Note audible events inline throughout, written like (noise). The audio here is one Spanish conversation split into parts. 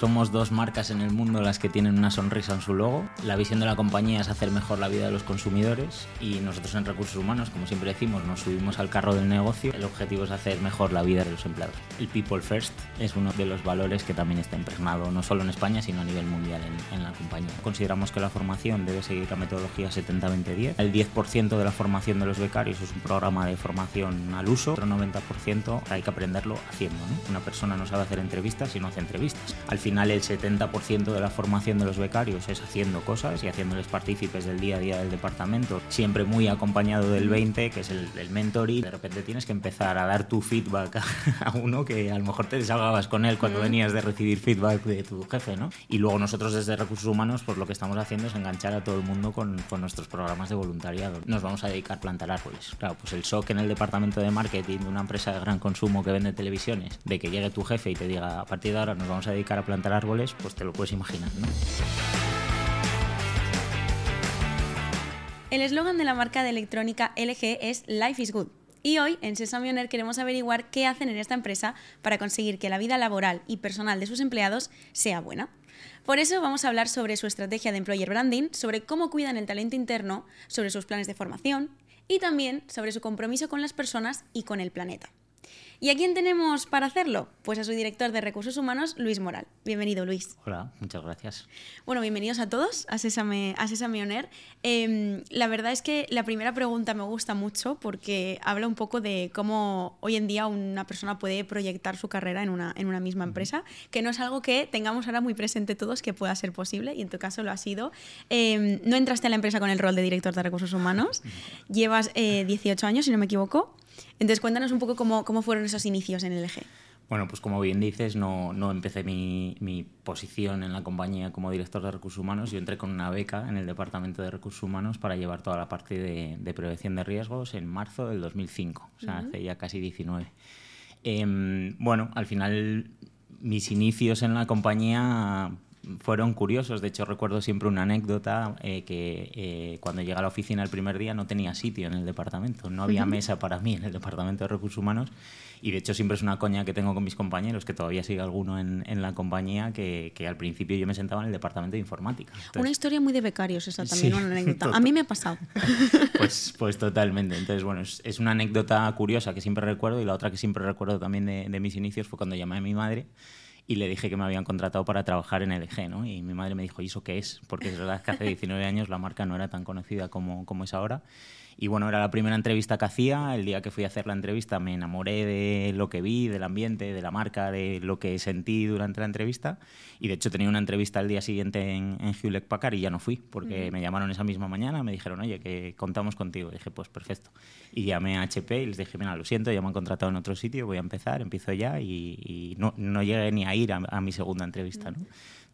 Somos dos marcas en el mundo las que tienen una sonrisa en su logo. La visión de la compañía es hacer mejor la vida de los consumidores y nosotros en recursos humanos, como siempre decimos, nos subimos al carro del negocio. El objetivo es hacer mejor la vida de los empleados. El People First es uno de los valores que también está impregnado no solo en España, sino a nivel mundial en, la compañía. Consideramos que la formación debe seguir la metodología 70-20-10. El 10% de la formación de los becarios es un programa de formación al uso. Otro 90% hay que aprenderlo haciendo. Una persona no sabe hacer entrevistas si no hace entrevistas. Final el 70% de la formación de los becarios es haciendo cosas y haciéndoles partícipes del día a día del departamento, siempre muy acompañado del 20, que es el, el mentoring. De repente tienes que empezar a dar tu feedback a, (laughs) a uno que a lo mejor te desahogabas con él cuando venías de recibir feedback de tu jefe, ¿no? Y luego nosotros desde Recursos Humanos, pues lo que estamos haciendo es enganchar a todo el mundo con, con nuestros programas de voluntariado. Nos vamos a dedicar a plantar árboles. Claro, pues el shock en el departamento de marketing de una empresa de gran consumo que vende televisiones, de que llegue tu jefe y te diga, a partir de ahora nos vamos a dedicar a plantar árboles, pues te lo puedes imaginar. El eslogan de la marca de electrónica LG es Life is Good. Y hoy en Sesame queremos averiguar qué hacen en esta empresa para conseguir que la vida laboral y personal de sus empleados sea buena. Por eso vamos a hablar sobre su estrategia de employer branding, sobre cómo cuidan el talento interno, sobre sus planes de formación y también sobre su compromiso con las personas y con el planeta. ¿Y a quién tenemos para hacerlo? Pues a su director de Recursos Humanos, Luis Moral. Bienvenido, Luis. Hola, muchas gracias. Bueno, bienvenidos a todos a Sésame, a Sésame On Air. Eh, la verdad es que la primera pregunta me gusta mucho porque habla un poco de cómo hoy en día una persona puede proyectar su carrera en una, en una misma empresa, que no es algo que tengamos ahora muy presente todos que pueda ser posible y en tu caso lo ha sido. Eh, no entraste a la empresa con el rol de director de Recursos Humanos, llevas eh, 18 años, si no me equivoco. Entonces, cuéntanos un poco cómo, cómo fueron esos inicios en el eje. Bueno, pues como bien dices, no, no empecé mi, mi, posición en la compañía como director de recursos humanos. Yo entré con una beca en el departamento de recursos humanos para llevar toda la parte de, de prevención de riesgos en marzo del 2005, o sea, uh -huh. hace ya casi 19. Eh, bueno, al final mis inicios en la compañía fueron curiosos. De hecho, recuerdo siempre una anécdota eh, que eh, cuando llegué a la oficina el primer día no tenía sitio en el departamento, no había mesa para mí en el departamento de recursos humanos. Y de hecho siempre es una coña que tengo con mis compañeros, que todavía sigue alguno en, en la compañía, que, que, al principio yo me sentaba en el departamento de informática. Entonces, una historia muy de becarios esa también, sí, una anécdota. (laughs) A mí me ha pasado. (laughs) Pues, pues totalmente. Entonces, bueno, es, es, una anécdota curiosa que siempre recuerdo y la otra que siempre recuerdo también de, de mis inicios fue cuando llamé a mi madre y le dije que me habían contratado para trabajar en LG, ¿no? Y mi madre me dijo, ¿y eso qué es? Porque es verdad que hace (laughs) 19 años la marca no era tan conocida como, como es ahora. Y bueno, era la primera entrevista que hacía. El día que fui a hacer la entrevista me enamoré de lo que vi, del ambiente, de la marca, de lo que sentí durante la entrevista. Y de hecho tenía una entrevista al día siguiente en, en Hewlett Packard y ya no fui, porque mm. me llamaron esa misma mañana, me dijeron, oye, que contamos contigo. Y dije, pues perfecto. Y llamé a HP y les dije, mira, lo siento, ya me han contratado en otro sitio, voy a empezar, empiezo ya. Y, y no, no, llegué ni a ir a, a mi segunda entrevista, ¿no?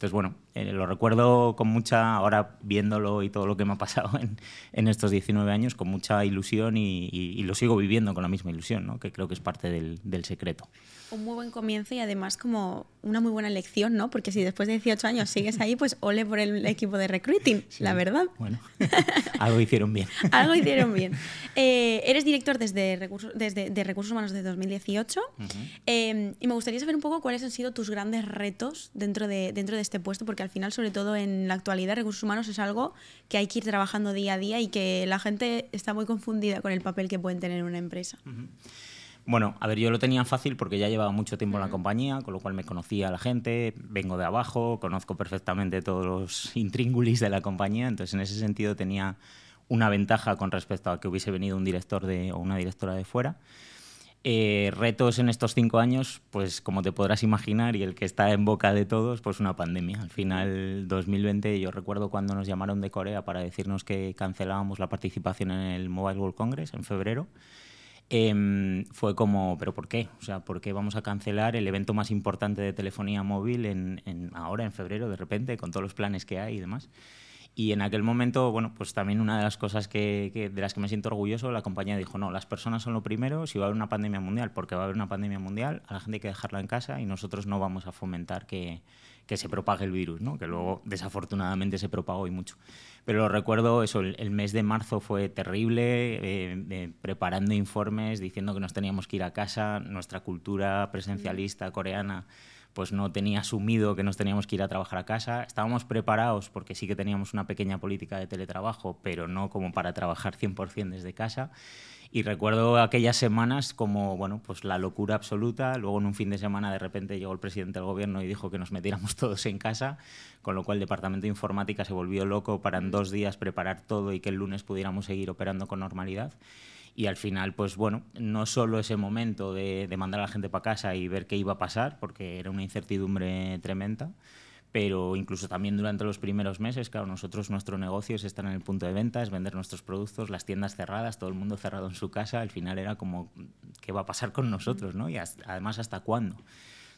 Entonces, bueno, eh, lo recuerdo con mucha, ahora viéndolo y todo lo que me ha pasado (laughs) en, en estos 19 años, con mucha ilusión y, y, y, lo sigo viviendo con la misma ilusión, ¿no? que creo que es parte del, del secreto un muy buen comienzo y además como una muy buena lección, ¿no? Porque si después de 18 años sigues ahí, pues ole por el equipo de recruiting, sí, la verdad. Bueno, (laughs) algo hicieron bien. (laughs) algo hicieron bien. Eh, eres director desde recursos, desde de Recursos Humanos desde 2018 uh -huh. eh, y me gustaría saber un poco cuáles han sido tus grandes retos dentro de, dentro de este puesto, porque al final, sobre todo en la actualidad, Recursos Humanos es algo que hay que ir trabajando día a día y que la gente está muy confundida con el papel que pueden tener en una empresa. Uh -huh. Bueno, a ver, yo lo tenía fácil porque ya llevaba mucho tiempo en la compañía, con lo cual me conocía a la gente, vengo de abajo, conozco perfectamente todos los intríngulis de la compañía, entonces en ese sentido tenía una ventaja con respecto a que hubiese venido un director de, o una directora de fuera. Eh, retos en estos cinco años, pues como te podrás imaginar, y el que está en boca de todos, pues una pandemia. Al final, 2020, yo recuerdo cuando nos llamaron de Corea para decirnos que cancelábamos la participación en el Mobile World Congress en febrero. Eh, fue como, ¿pero por qué? O sea, ¿por qué vamos a cancelar el evento más importante de telefonía móvil en, en, ahora, en febrero, de repente, con todos los planes que hay y demás? Y en aquel momento, bueno, pues también una de las cosas que, de las que me siento orgulloso, la compañía dijo, no, las personas son lo primero, si va a haber una pandemia mundial, porque va a haber una pandemia mundial, a la gente hay que dejarla en casa y nosotros no vamos a fomentar que, que se propague el virus, ¿no? que luego desafortunadamente se propagó y mucho. Pero lo recuerdo, eso, el, el mes de marzo fue terrible, eh, eh, preparando informes, diciendo que nos teníamos que ir a casa, nuestra cultura presencialista coreana pues no tenía asumido que nos teníamos que ir a trabajar a casa. Estábamos preparados porque sí que teníamos una pequeña política de teletrabajo, pero no como para trabajar 100% desde casa. Y recuerdo aquellas semanas como, bueno, pues la locura absoluta. Luego en un fin de semana de repente llegó el presidente del gobierno y dijo que nos metiéramos (laughs) todos en casa, con lo cual el departamento de informática se volvió loco para en dos días preparar todo y que el lunes pudiéramos seguir operando con normalidad. Y al final, pues bueno, no solo ese momento de, mandar a la gente para casa y ver qué iba a pasar, porque era una incertidumbre tremenda, pero incluso también durante los primeros meses, claro, nosotros nuestro negocio es estar en el punto de venta, es vender nuestros productos, las tiendas cerradas, todo el mundo cerrado en su casa, al final era como, ¿qué va a pasar con nosotros? ¿no? Y además, ¿hasta cuándo?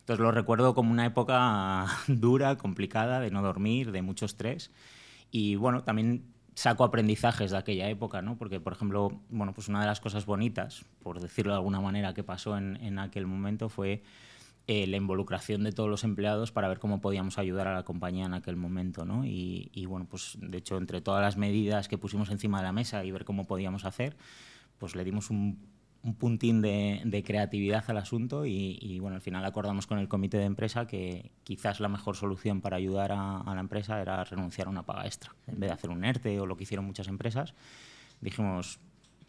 Entonces lo recuerdo como una época (laughs) dura, complicada, de no dormir, de mucho estrés. Y bueno, también saco aprendizajes de aquella época, ¿no? Porque, por ejemplo, bueno, pues una de las cosas bonitas, por decirlo de alguna manera, que pasó en, en aquel momento fue eh, la involucración de todos los empleados para ver cómo podíamos ayudar a la compañía en aquel momento, ¿no? Y, y, bueno, pues de hecho, entre todas las medidas que pusimos encima de la mesa y ver cómo podíamos hacer, pues le dimos un un puntín de, creatividad al asunto y, bueno, al final acordamos con el comité de empresa que quizás la mejor solución para ayudar a, la empresa era renunciar a una paga extra. En vez de hacer un ERTE o lo que hicieron muchas empresas, dijimos,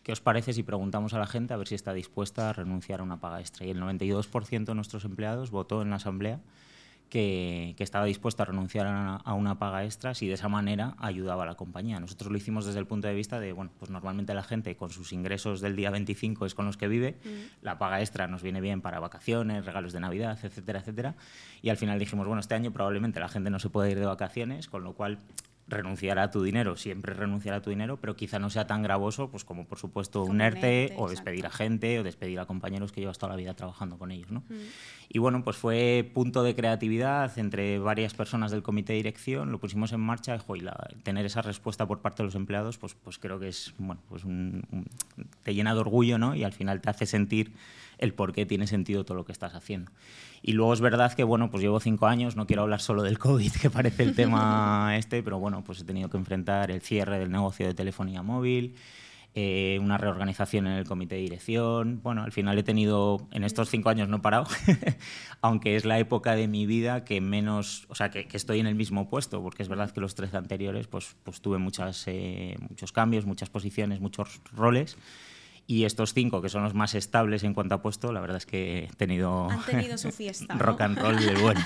¿qué os parece si preguntamos a la gente a ver si está dispuesta a renunciar a una paga extra? Y el 92% de nuestros empleados votó en la asamblea que, estaba dispuesta a renunciar a, una paga extra si de esa manera ayudaba a la compañía. Nosotros lo hicimos desde el punto de vista de, bueno, pues normalmente la gente con sus ingresos del día 25 es con los que vive, mm. la paga extra nos viene bien para vacaciones, regalos de Navidad, etcétera, etcétera. Y al final dijimos, bueno, este año probablemente la gente no se puede ir de vacaciones, con lo cual renunciar a tu dinero, siempre renunciar a tu dinero, pero quizá no sea tan gravoso pues como por supuesto un ERTE, o despedir a gente o despedir a compañeros que llevas toda la vida trabajando con ellos. ¿no? Mm. Y bueno, pues fue punto de creatividad entre varias personas del comité de dirección, lo pusimos en marcha y la, tener esa respuesta por parte de los empleados, pues, pues creo que es, bueno, pues te llena de orgullo ¿no? y al final te hace sentir el por qué tiene sentido todo lo que estás haciendo. Y luego es verdad que, bueno, pues llevo cinco años, no quiero hablar solo del COVID, que parece el tema (laughs) este, pero bueno, pues he tenido que enfrentar el cierre del negocio de telefonía móvil, eh, una reorganización en el comité de dirección. Bueno, al final he tenido, en estos cinco años no he parado, (laughs) aunque es la época de mi vida que menos, o sea, que, estoy en el mismo puesto, porque es verdad que los tres anteriores, pues, pues tuve muchas, eh, muchos cambios, muchas posiciones, muchos roles. Y estos cinco, que son los más estables en cuanto a puesto, la verdad es que he tenido, Han tenido su (laughs) fiesta, rock and roll del bueno.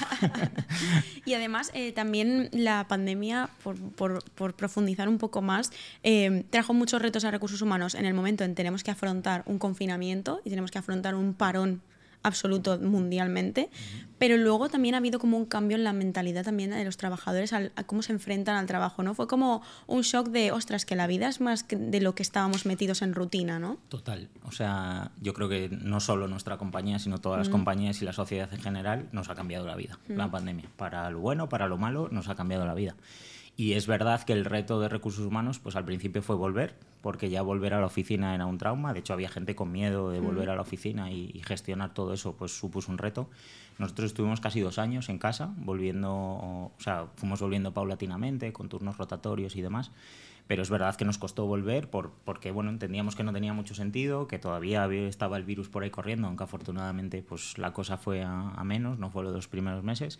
(laughs) y además, eh, también la pandemia, por, por, por, profundizar un poco más, eh, trajo muchos retos a recursos humanos en el momento en que tenemos que afrontar un confinamiento y tenemos que afrontar un parón absoluto mundialmente, pero luego también ha habido como un cambio en la mentalidad también de los trabajadores, a cómo se enfrentan al trabajo, ¿no? Fue como un shock de, ostras, que la vida es más de lo que estábamos metidos en rutina, ¿no? Total, o sea, yo creo que no solo nuestra compañía, sino todas las compañías y la sociedad en general nos ha cambiado la vida, la pandemia, para lo bueno, para lo malo, nos ha cambiado la vida. Y es verdad que el reto de recursos humanos, pues al principio fue volver, porque ya volver a la oficina era un trauma. De hecho, había gente con miedo de volver a la oficina y, gestionar todo eso, pues supuso un reto. Nosotros estuvimos casi dos años en casa, volviendo, o sea, fuimos volviendo paulatinamente, con turnos rotatorios y demás. Pero es verdad que nos costó volver por, porque bueno, entendíamos que no tenía mucho sentido, que todavía estaba el virus por ahí corriendo, aunque afortunadamente pues, la cosa fue a, a menos, no fue los primeros meses.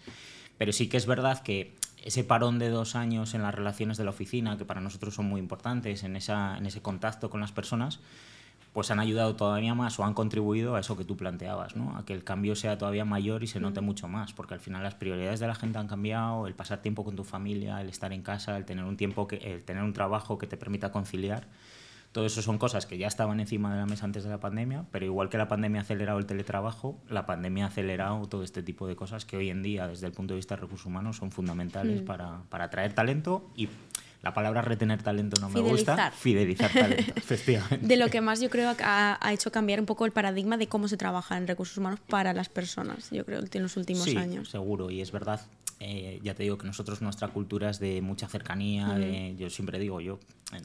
Pero sí que es verdad que ese parón de dos años en las relaciones de la oficina, que para nosotros son muy importantes, en, esa, en ese contacto con las personas, pues han ayudado todavía más o han contribuido a eso que tú planteabas, ¿no? a que el cambio sea todavía mayor y se note mucho más, porque al final las prioridades de la gente han cambiado, el pasar tiempo con tu familia, el estar en casa, el tener un tiempo que, el tener un trabajo que te permita conciliar todo eso son cosas que ya estaban encima de la mesa antes de la pandemia, pero igual que la pandemia ha acelerado el teletrabajo, la pandemia ha acelerado todo este tipo de cosas que hoy en día, desde el punto de vista de recursos humanos, son fundamentales mm. para, para atraer talento y la palabra retener talento no me gusta. Fidelizar talento, (laughs) efectivamente. De lo que más yo creo ha, hecho cambiar un poco el paradigma de cómo se trabaja en recursos humanos para las personas, yo creo, en los últimos sí, años. Seguro, y es verdad eh, ya te digo que nosotros nuestra cultura es de mucha cercanía, yo siempre digo, yo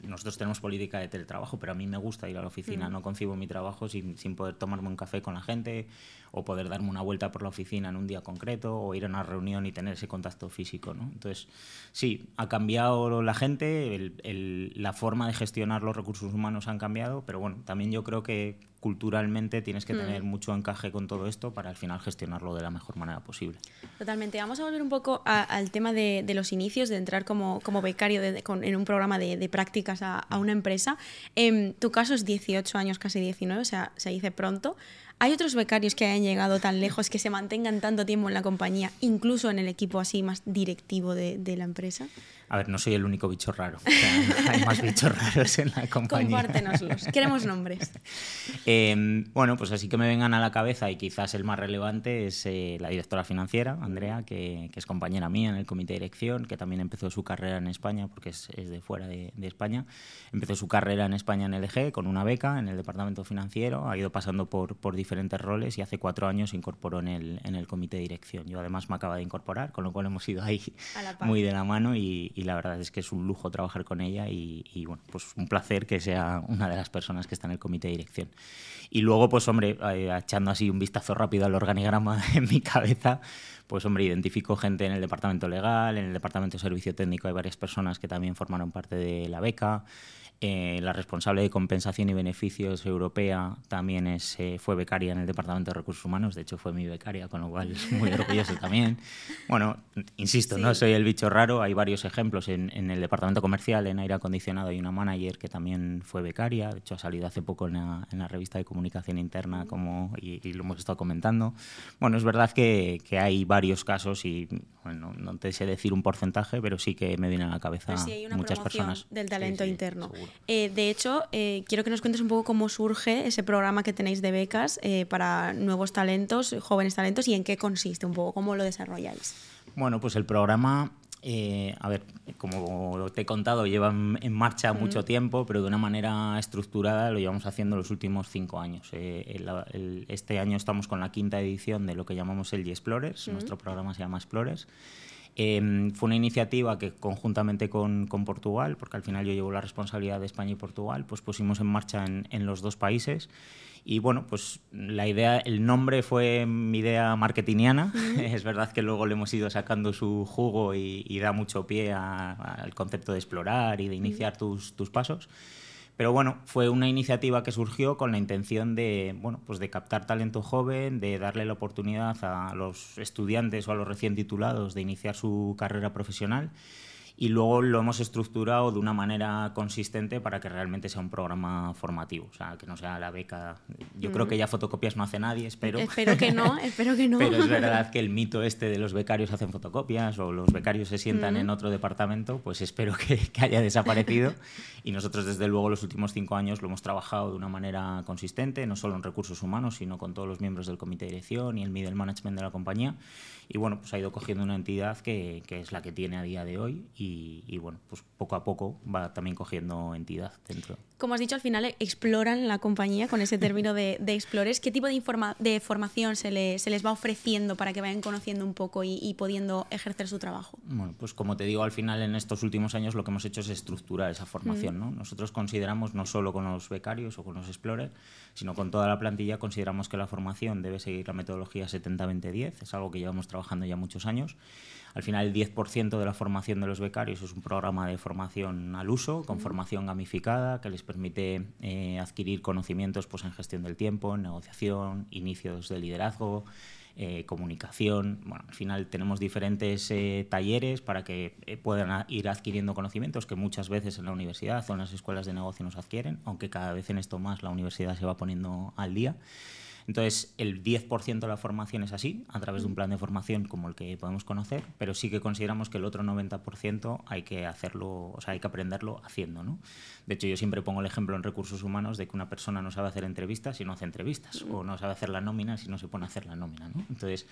nosotros tenemos política de teletrabajo, pero a mí me gusta ir a la oficina, no concibo mi trabajo sin, sin, poder tomarme un café con la gente o poder darme una vuelta por la oficina en un día concreto o ir a una reunión y tener ese contacto físico. ¿no? Entonces, sí, ha cambiado la gente, la forma de gestionar los recursos humanos han cambiado, pero bueno, también yo creo que culturalmente tienes que tener mucho encaje con todo esto para al final gestionarlo de la mejor manera posible. Totalmente. Vamos a volver un poco al tema de, los inicios, de entrar como, como becario en un programa de, prácticas a, una empresa. En tu caso es 18 años, casi 19, o sea, se dice pronto. ¿Hay otros becarios que hayan llegado tan lejos, que se mantengan tanto tiempo en la compañía, incluso en el equipo así más directivo de, de la empresa? A ver, no soy el único bicho raro. (laughs) hay más bichos raros en la compañía. Compártenoslos. Queremos nombres. (laughs) Em, bueno, pues así que me vengan a la cabeza y quizás el más relevante es eh, la directora financiera, Andrea, que, es compañera mía en el comité de dirección, que también empezó su carrera en España, porque es, de fuera de, España. Empezó su carrera en España en LG con una beca en el departamento financiero. Ha ido pasando por, por diferentes roles y hace cuatro años se incorporó en el, en el comité de dirección. Yo además me acaba de incorporar, con lo cual hemos ido ahí muy de la mano y, y la verdad es que es un lujo trabajar con ella y, bueno, pues un placer que sea una de las personas que está en el comité de dirección. Y luego, pues hombre, eh, echando así un vistazo rápido al organigrama (laughs) en mi cabeza, pues hombre, identifico gente en el departamento legal, en el departamento de servicio técnico hay varias personas que también formaron parte de la beca. Eh, la responsable de compensación y beneficios europea también es, eh, fue becaria en el Departamento de Recursos Humanos, de hecho fue mi becaria, con lo cual es (laughs) muy orgulloso también. Bueno, insisto, no soy el bicho raro, hay varios ejemplos en, el Departamento Comercial, en aire acondicionado, hay una manager que también fue becaria, de hecho ha salido hace poco en la, revista de comunicación interna como, y, lo hemos estado comentando. Bueno, es verdad que, que hay varios casos y bueno, no te sé decir un porcentaje, pero sí que me vienen a la cabeza sí, muchas personas. Del talento interno. Eh, de hecho, eh, quiero que nos cuentes un poco cómo surge ese programa que tenéis de becas eh, para nuevos talentos, jóvenes talentos, y en qué consiste un poco, cómo lo desarrolláis. Bueno, pues el programa a ver, como te he contado, lleva en marcha mucho tiempo, pero de una manera estructurada lo llevamos haciendo los últimos cinco años. este año estamos con la quinta edición de lo que llamamos el G-Explorers, nuestro programa se llama Explorers. Em, fue una iniciativa que conjuntamente con, con, Portugal, porque al final yo llevo la responsabilidad de España y Portugal, pues pusimos en marcha en, en los dos países. Y bueno, pues la idea, el nombre fue mi idea marketingiana. (laughs) Es verdad que luego le hemos ido sacando su jugo y, da mucho pie al concepto de explorar y de iniciar tus, tus pasos. Pero bueno, fue una iniciativa que surgió con la intención de, bueno, pues de captar talento joven, de darle la oportunidad a los estudiantes o a los recién titulados de iniciar su carrera profesional y luego lo hemos estructurado de una manera consistente para que realmente sea un programa formativo, o sea, que no sea la beca. Yo creo que ya fotocopias no hace nadie, espero. Espero que no, (laughs) espero que no. Pero es verdad que el mito este de los becarios hacen fotocopias o los becarios se sientan en otro departamento, pues espero que, (laughs) que, haya desaparecido. Y nosotros desde luego los últimos cinco años lo hemos trabajado de una manera consistente, no solo en recursos humanos, sino con todos los miembros del comité de dirección y el middle management de la compañía y bueno, pues ha ido cogiendo una entidad que, que es la que tiene a día de hoy y, y, bueno, pues poco a poco va también cogiendo entidad dentro. Como has dicho, al final exploran la compañía con ese término de, de explores. ¿Qué tipo de, informa de formación se, le, se, les va ofreciendo para que vayan conociendo un poco y, y, pudiendo ejercer su trabajo? Bueno, pues como te digo, al final en estos últimos años lo que hemos hecho es estructurar esa formación. ¿no? Nosotros consideramos, no solo con los becarios o con los explorers, sino con toda la plantilla, consideramos que la formación debe seguir la metodología 70-20-10. Es algo que llevamos trabajando ya muchos años. Al final, el 10% de la formación de los becarios es un programa de formación al uso, con formación gamificada, que les permite eh, adquirir conocimientos pues, en gestión del tiempo, en negociación, inicios de liderazgo, eh, comunicación. Bueno, al final tenemos diferentes eh, talleres para que puedan ir adquiriendo conocimientos que muchas veces en la universidad o en las escuelas de negocio nos adquieren, aunque cada vez en esto más la universidad se va poniendo al día. Entonces, el 10% de la formación es así, a través de un plan de formación como el que podemos conocer, pero sí que consideramos que el otro 90% hay que hacerlo, o sea, hay que aprenderlo haciendo, ¿no? De hecho, yo siempre pongo el ejemplo en recursos humanos de que una persona no sabe hacer entrevistas si no hace entrevistas, o no sabe hacer la nómina si no se pone a hacer la nómina, ¿no? Entonces,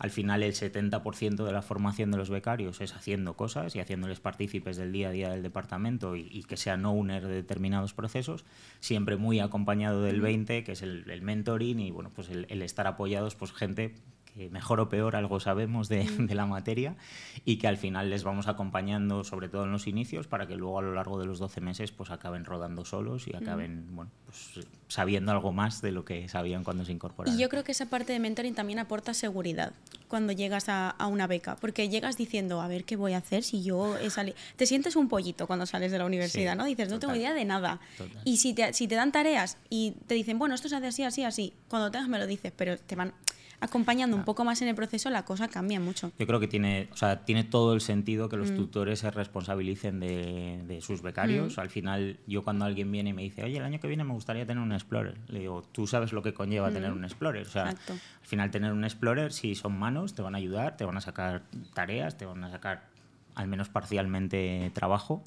al final el 70% de la formación de los becarios es haciendo cosas y haciéndoles partícipes del día a día del departamento y, que sean owner de determinados procesos, siempre muy acompañado del 20, que es el, mentoring y bueno, pues el, estar apoyados por gente que mejor o peor algo sabemos de, de, la materia y que al final les vamos acompañando, sobre todo en los inicios, para que luego a lo largo de los 12 meses pues acaben rodando solos y acaben bueno, pues, sabiendo algo más de lo que sabían cuando se incorporaron. Y yo creo que esa parte de mentoring también aporta seguridad cuando llegas a, a una beca, porque llegas diciendo, a ver qué voy a hacer si yo he salido... Te sientes un pollito cuando sales de la universidad, Sí, ¿no? Dices, no tengo idea de nada. Total. Y si te, si te dan tareas y te dicen, bueno, esto se hace así, así, así, cuando tengas me lo dices, pero te van acompañando un poco más en el proceso, la cosa cambia mucho. Yo creo que tiene, o sea, tiene todo el sentido que Mm. los tutores se responsabilicen de, de sus becarios. Mm. Al final, yo cuando alguien viene y me dice, oye, el año que viene me gustaría tener un Explorer, le digo, tú sabes lo que conlleva tener un Explorer. O sea, Mm. Exacto. al final tener un Explorer, si son manos, te van a ayudar, te van a sacar tareas, te van a sacar al menos parcialmente trabajo,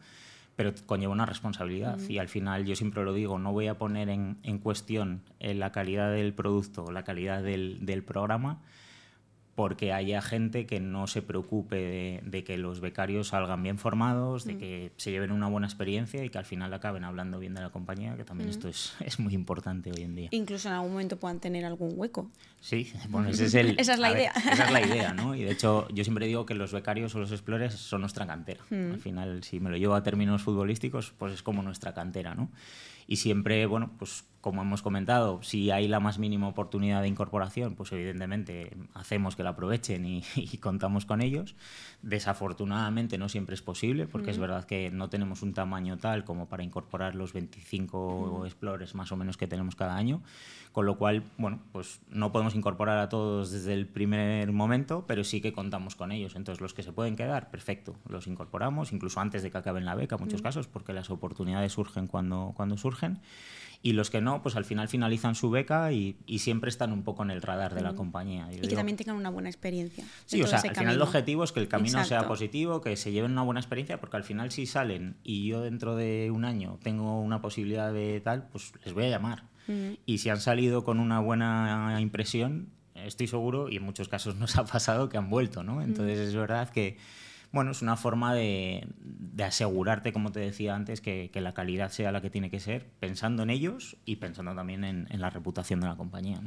pero conlleva una responsabilidad. Y al final, yo siempre lo digo, no voy a poner en, en cuestión eh, la calidad del producto, la calidad del, del programa, porque haya gente que no se preocupe de, de que los becarios salgan bien formados, de que se lleven una buena experiencia y que al final acaben hablando bien de la compañía, que también esto es, es muy importante hoy en día. Incluso en algún momento puedan tener algún hueco. Sí, bueno, ese es el, (laughs) Esa es la ver, idea. esa es la idea, ¿no? Y de hecho, yo siempre digo que los becarios o los explorers son nuestra cantera. Mm. Al final, si me lo llevo a términos futbolísticos, pues es como nuestra cantera, ¿no? Y siempre, bueno, pues como hemos comentado, si hay la más mínima oportunidad de incorporación, pues evidentemente hacemos que la aprovechen y, (laughs) y contamos con ellos. Desafortunadamente no siempre es posible, porque es verdad que no tenemos un tamaño tal como para incorporar los 25 explorers más o menos que tenemos cada año, con lo cual, bueno, pues no podemos incorporar a todos desde el primer momento, pero sí que contamos con ellos. Entonces, los que se pueden quedar, perfecto, los incorporamos, incluso antes de que acaben la beca, en muchos casos, porque las oportunidades surgen cuando, cuando surgen. Y los que no, pues al final finalizan su beca y, y siempre están un poco en el radar de la compañía. Y que digo- también tengan una buena experiencia. Sí, o sea, al final el objetivo es que el camino sea Exacto. positivo, que se lleven una buena experiencia, porque al final si salen y yo dentro de un año tengo una posibilidad de tal, pues les voy a llamar. Ujú. Y si han salido con una buena impresión, estoy seguro, y en muchos casos nos ha pasado, que han vuelto, ¿no? Entonces es verdad que, bueno, es una forma de, asegurarte, como te decía antes, que, la calidad sea la que tiene que ser, pensando en ellos y pensando también en, la reputación de la compañía.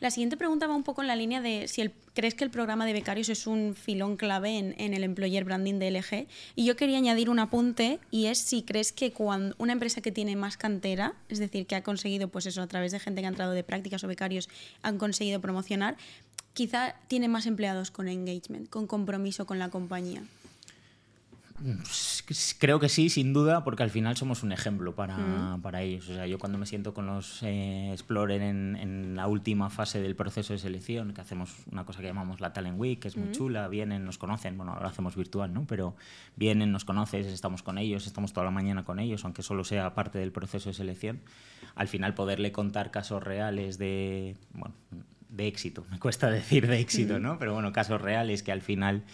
La siguiente pregunta va un poco en la línea de si el- crees que el programa de becarios es un filón clave en, en el employer branding de LG. Y yo quería añadir un apunte y es si crees que cuando una empresa que tiene más cantera, es decir, que ha conseguido, pues eso, a través de gente que ha entrado de prácticas o becarios, han conseguido promocionar, quizá tiene más empleados con engagement, con compromiso con la compañía. Creo que sí, sin duda, porque al final somos un ejemplo para, para ellos. O sea, yo cuando me siento con los eh, Explorer en, en la última fase del proceso de selección, que hacemos una cosa que llamamos la Talent Week, que es muy chula, vienen, nos conocen, bueno, ahora lo hacemos virtual, ¿no? Pero vienen, nos conoces, estamos con ellos, estamos toda la mañana con ellos, aunque solo sea parte del proceso de selección. Al final poderle contar casos reales de, bueno, de éxito, (laughs) me cuesta decir de éxito, ¿no? Pero bueno, casos reales que al final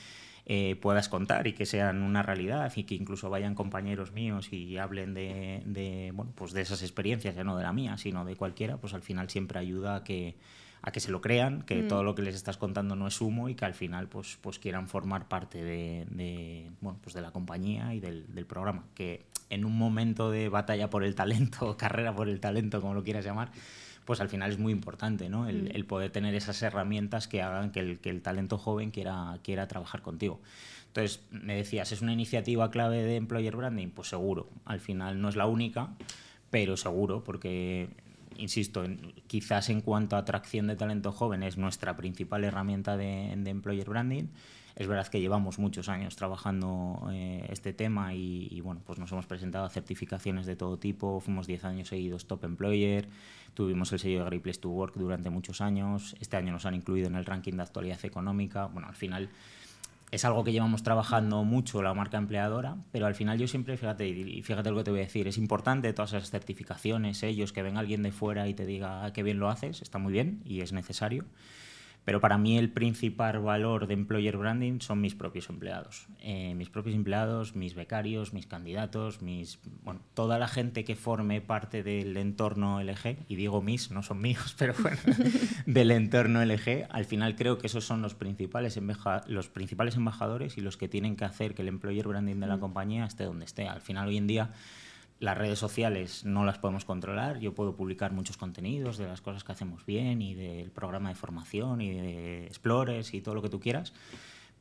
eh, puedas contar y que sean una realidad y que incluso vayan compañeros míos y hablen de, de, bueno, pues de esas experiencias, ya no de la mía, sino de cualquiera, pues al final siempre ayuda a que, a que se lo crean, que todo lo que les estás contando no es humo y que al final pues, pues quieran formar parte de, de, bueno, pues de la compañía y del, del programa. Que en un momento de batalla por el talento, (laughs) carrera por el talento, como lo quieras llamar, pues al final es muy importante, ¿no? El, el poder tener esas herramientas que hagan que el, que el talento joven quiera, quiera trabajar contigo. Entonces, me decías, ¿es una iniciativa clave de employer branding? Pues seguro. Al final no es la única, pero seguro, porque, insisto, en- quizás en cuanto a atracción de talento joven es nuestra principal herramienta de, de employer branding. Es verdad que llevamos muchos años trabajando eh, este tema y, bueno, pues nos hemos presentado a certificaciones de todo tipo, fuimos 10 años seguidos Top Employer, tuvimos el sello de Great Place to Work durante muchos años, este año nos han incluido en el ranking de actualidad económica, bueno, al final es algo que llevamos trabajando mucho la marca empleadora, pero al final yo siempre, fíjate, y fíjate lo que te voy a decir, es importante todas esas certificaciones, ellos, que venga alguien de fuera y te diga "Ah, qué bien lo haces, está muy bien y es necesario. Pero para mí el principal valor de employer branding son mis propios empleados. Eh, mis propios empleados, mis becarios, mis candidatos, mis, bueno, toda la gente que forme parte del entorno LG, y digo mis, no son míos, (laughs) pero bueno, (laughs) del entorno LG, al final creo que esos son los principales, los principales embajadores y los que tienen que hacer que el employer branding de la compañía esté donde esté. Al final hoy en día las redes sociales no las podemos controlar. Yo puedo publicar muchos contenidos de las cosas que hacemos bien y del programa de formación y de Explores y todo lo que tú quieras.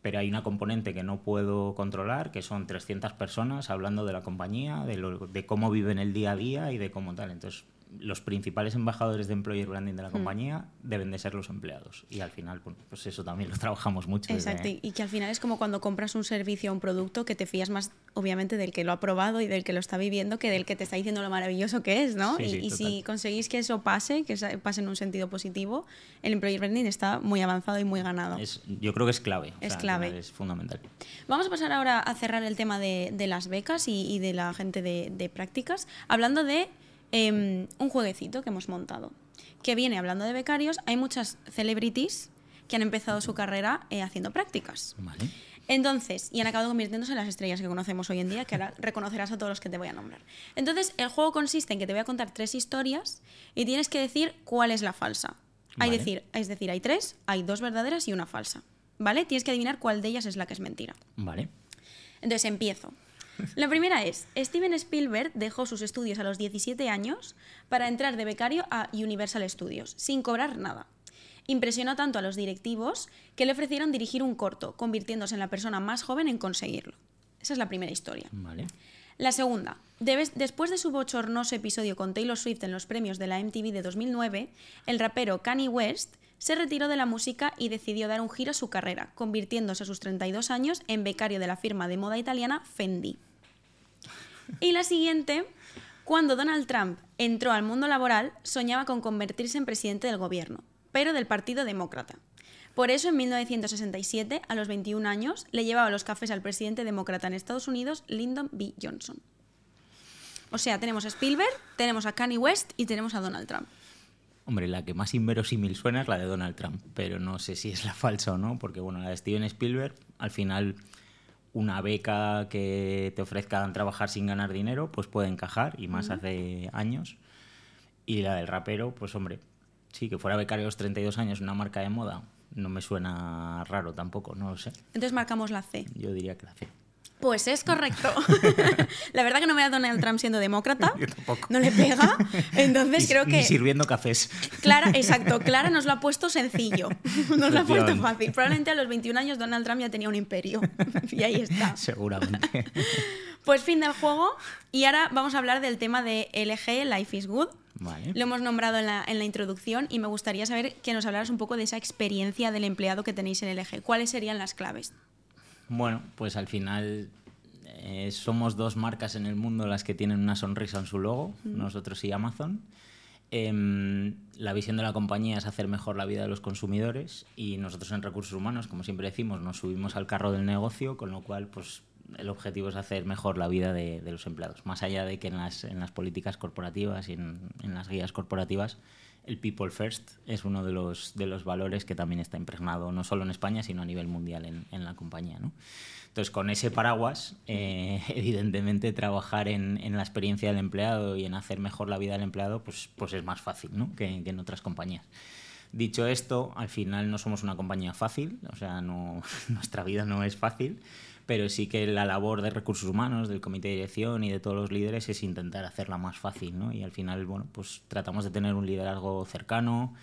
Pero hay una componente que no puedo controlar, que son 300 personas hablando de la compañía, de, lo, de cómo viven el día a día y de cómo tal. Entonces, los principales embajadores de employer branding de la hmm. compañía deben de ser los empleados. Y al final, pues eso también lo trabajamos mucho. Exacto, y que al final es como cuando compras un servicio o un producto que te fías más, obviamente, del que lo ha probado y del que lo está viviendo que del que te está diciendo lo maravilloso que es, ¿no? y, si conseguís que eso pase, que pase en un sentido positivo, el employer branding está muy avanzado y muy ganado. yo creo que es clave. Es clave. Es fundamental. Vamos a pasar ahora a cerrar el tema de, las becas y, de la gente de, de prácticas, hablando de Em, un jueguecito que hemos montado. Que viene hablando de becarios, hay muchas celebrities que han empezado su carrera eh, haciendo prácticas. Entonces, y han acabado convirtiéndose en las estrellas que conocemos hoy en día, que ahora (laughs) reconocerás a todos los que te voy a nombrar. Entonces, el juego consiste en que te voy a contar tres historias y tienes que decir cuál es la falsa. Hay decir, es decir, hay tres, hay dos verdaderas y una falsa. ¿Vale? Tienes que adivinar cuál de ellas es la que es mentira. Vale. Entonces empiezo. La primera es, Steven Spielberg dejó sus estudios a los 17 años para entrar de becario a Universal Studios, sin cobrar nada. Impresionó tanto a los directivos que le ofrecieron dirigir un corto, convirtiéndose en la persona más joven en conseguirlo. Esa es la primera historia. La segunda, después de su bochornoso episodio con Taylor Swift en los premios de la MTV de 2009, el rapero Kanye West se retiró de la música y decidió dar un giro a su carrera, convirtiéndose a sus 32 años en becario de la firma de moda italiana Fendi. Y la siguiente, cuando Donald Trump entró al mundo laboral, soñaba con convertirse en presidente del gobierno, pero del Partido Demócrata. Por eso, en 1967, a los 21 años, le llevaba los cafés al presidente demócrata en Estados Unidos, Lyndon B. Johnson. O sea, tenemos a Spielberg, tenemos a Kanye West y tenemos a Donald Trump. Hombre, la que más inverosímil suena es la de Donald Trump, pero no sé si es la falsa o no, porque bueno, la de Steven Spielberg, al final una beca que te ofrezcan trabajar sin ganar dinero, pues puede encajar, y más hace años. Y la del rapero, pues hombre, sí, que fuera becario a los 32 años una marca de moda, no me suena raro tampoco, no lo sé. Entonces marcamos la C. Yo diría que la C. Pues es correcto. (laughs) (laughs) la verdad que no me da Donald Trump siendo demócrata. (laughs) Yo tampoco. No le pega. Entonces creo que. sirviendo cafés. Clara, exacto. Clara nos lo ha puesto sencillo. Nos lo ha puesto fácil. Probablemente a los 21 años Donald Trump ya tenía un imperio. y ahí está. Seguramente. Pues fin del juego. Y ahora vamos a hablar del tema de LG, Life is Good. Vale. Lo hemos nombrado en la, en la, introducción y me gustaría saber que nos hablaras un poco de esa experiencia del empleado que tenéis en LG. ¿Cuáles serían las claves? Bueno, pues al final eh, somos dos marcas en el mundo las que tienen una sonrisa en su logo, nosotros y Amazon. Em, la visión de la compañía es hacer mejor la vida de los consumidores y nosotros en recursos humanos, como siempre decimos, nos subimos al carro del negocio, con lo cual pues, el objetivo es hacer mejor la vida de, los empleados. Más allá de que en las, en las políticas corporativas y en, en, las guías corporativas el People First es uno de los, de los valores que también está impregnado no solo en España, sino a nivel mundial en, en la compañía. ¿no? Entonces, con ese paraguas, eh, (laughs) evidentemente trabajar en, en, la experiencia del empleado y en hacer mejor la vida del empleado, pues, pues es más fácil ¿no? que, que en otras compañías. Dicho esto, al final no somos una compañía fácil, o sea, no, (laughs) nuestra vida no es fácil, pero sí que la labor de recursos humanos, del comité de dirección y de todos los líderes es intentar hacerla más fácil, ¿no? Y al final, bueno, pues tratamos de tener un liderazgo cercano,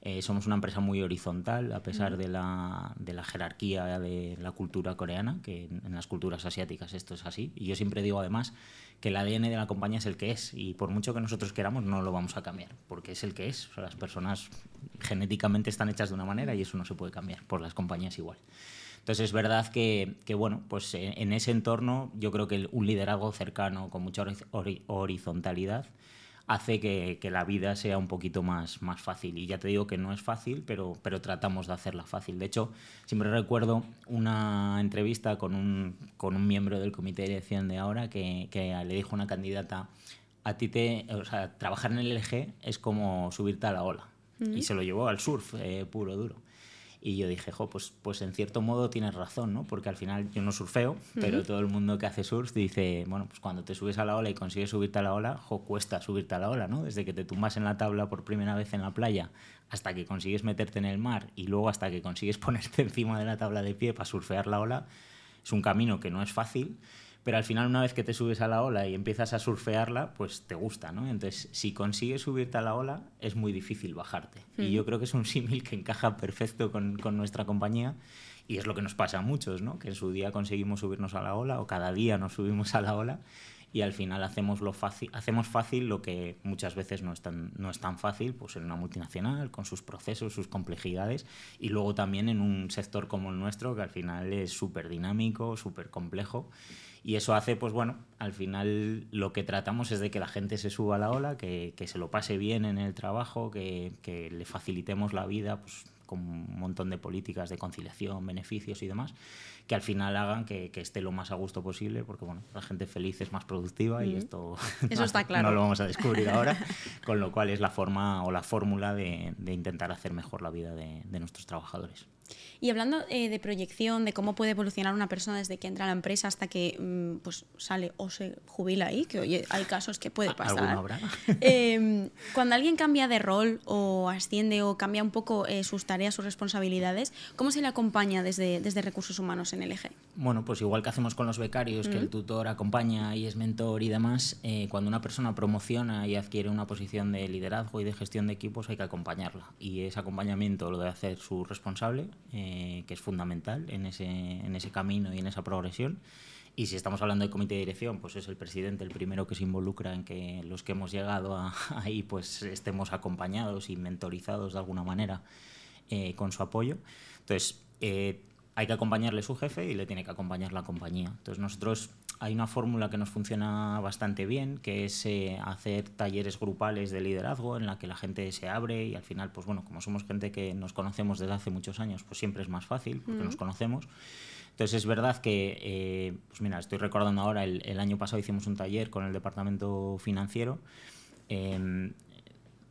eh, somos una empresa muy horizontal, a pesar de la, de la, jerarquía de la cultura coreana, que en, las culturas asiáticas esto es así. Y yo siempre digo además que el ADN de la compañía es el que es, y por mucho que nosotros queramos, no lo vamos a cambiar, porque es el que es. O sea, las personas genéticamente están hechas de una manera y eso no se puede cambiar, por las compañías igual. Entonces es verdad que, que bueno, pues eh, en ese entorno yo creo que un liderazgo cercano, con mucha horizontalidad, hace que, que, la vida sea un poquito más, más fácil. Y ya te digo que no es fácil, pero, pero tratamos de hacerla fácil. De hecho, siempre recuerdo una entrevista con un, con un miembro del comité de dirección de ahora que, que le dijo a una candidata, a ti te, o sea, trabajar en el LG es como subirte a la ola. Y se lo llevó al surf, eh, puro duro. Y yo dije, jo, pues, pues en cierto modo tienes razón, ¿no? Porque al final yo no surfeo, pero todo el mundo que hace surf dice, bueno, pues cuando te subes a la ola y consigues subirte a la ola, jo, cuesta subirte a la ola, ¿no? Desde que te tumbas en la tabla por primera vez en la playa hasta que consigues meterte en el mar y luego hasta que consigues (laughs) ponerte encima de la tabla de pie para surfear la ola, es un camino que no es fácil, pero al final una vez que te subes a la ola y empiezas a surfearla, pues te gusta, ¿no? Entonces, si consigues subirte a la ola, es muy difícil bajarte. Y yo creo que es un símil que encaja perfecto con, con, nuestra compañía y es lo que nos pasa a muchos, ¿no? Que en su día conseguimos subirnos a la ola o cada día nos subimos a la ola y al final hacemos, lo fácil, hacemos fácil lo que muchas veces no es, tan, no es tan fácil pues en una multinacional, con sus procesos, sus complejidades, y luego también en un sector como el nuestro, que al final es súper dinámico, súper complejo. Y eso hace, pues bueno, al final lo que tratamos es de que la gente se suba a la ola, que, que se lo pase bien en el trabajo, que, que le facilitemos la vida, pues con un montón de políticas de conciliación, beneficios y demás, que al final hagan que, que, esté lo más a gusto posible, porque bueno, la gente feliz es más productiva y esto Eso (laughs) está claro. no lo vamos a descubrir ahora, (laughs) con lo cual es la forma o la fórmula de, de intentar hacer mejor la vida de, de nuestros trabajadores. Y hablando eh, de proyección, de cómo puede evolucionar una persona desde que entra a la empresa hasta que mm, pues, sale o se jubila ahí, que oye, hay casos que puede pasar. (laughs) eh, cuando alguien cambia de rol o asciende o cambia un poco eh, sus tareas, sus responsabilidades, ¿cómo se le acompaña desde, desde recursos humanos en el eje? Bueno, pues igual que hacemos con los becarios, mm. que el tutor acompaña y es mentor y demás, eh, cuando una persona promociona y adquiere una posición de liderazgo y de gestión de equipos hay que acompañarla. Y ese acompañamiento lo debe hacer su responsable eh, que es fundamental en ese, en ese camino y en esa progresión. Y si estamos hablando de comité de dirección, pues es el presidente el primero que se involucra en que los que hemos llegado a, (laughs) ahí pues estemos acompañados y mentorizados de alguna manera eh, con su apoyo. Entonces, eh, hay que acompañarle su jefe y le tiene que acompañar la compañía. Entonces, nosotros hay una fórmula que nos funciona bastante bien, que es eh, hacer talleres grupales de liderazgo en la que la gente se abre y al final, pues bueno, como somos gente que nos conocemos desde hace muchos años, pues siempre es más fácil porque mm. nos conocemos. Entonces es verdad que, eh, pues mira, estoy recordando ahora, el, el, año pasado hicimos un taller con el departamento financiero. Eh,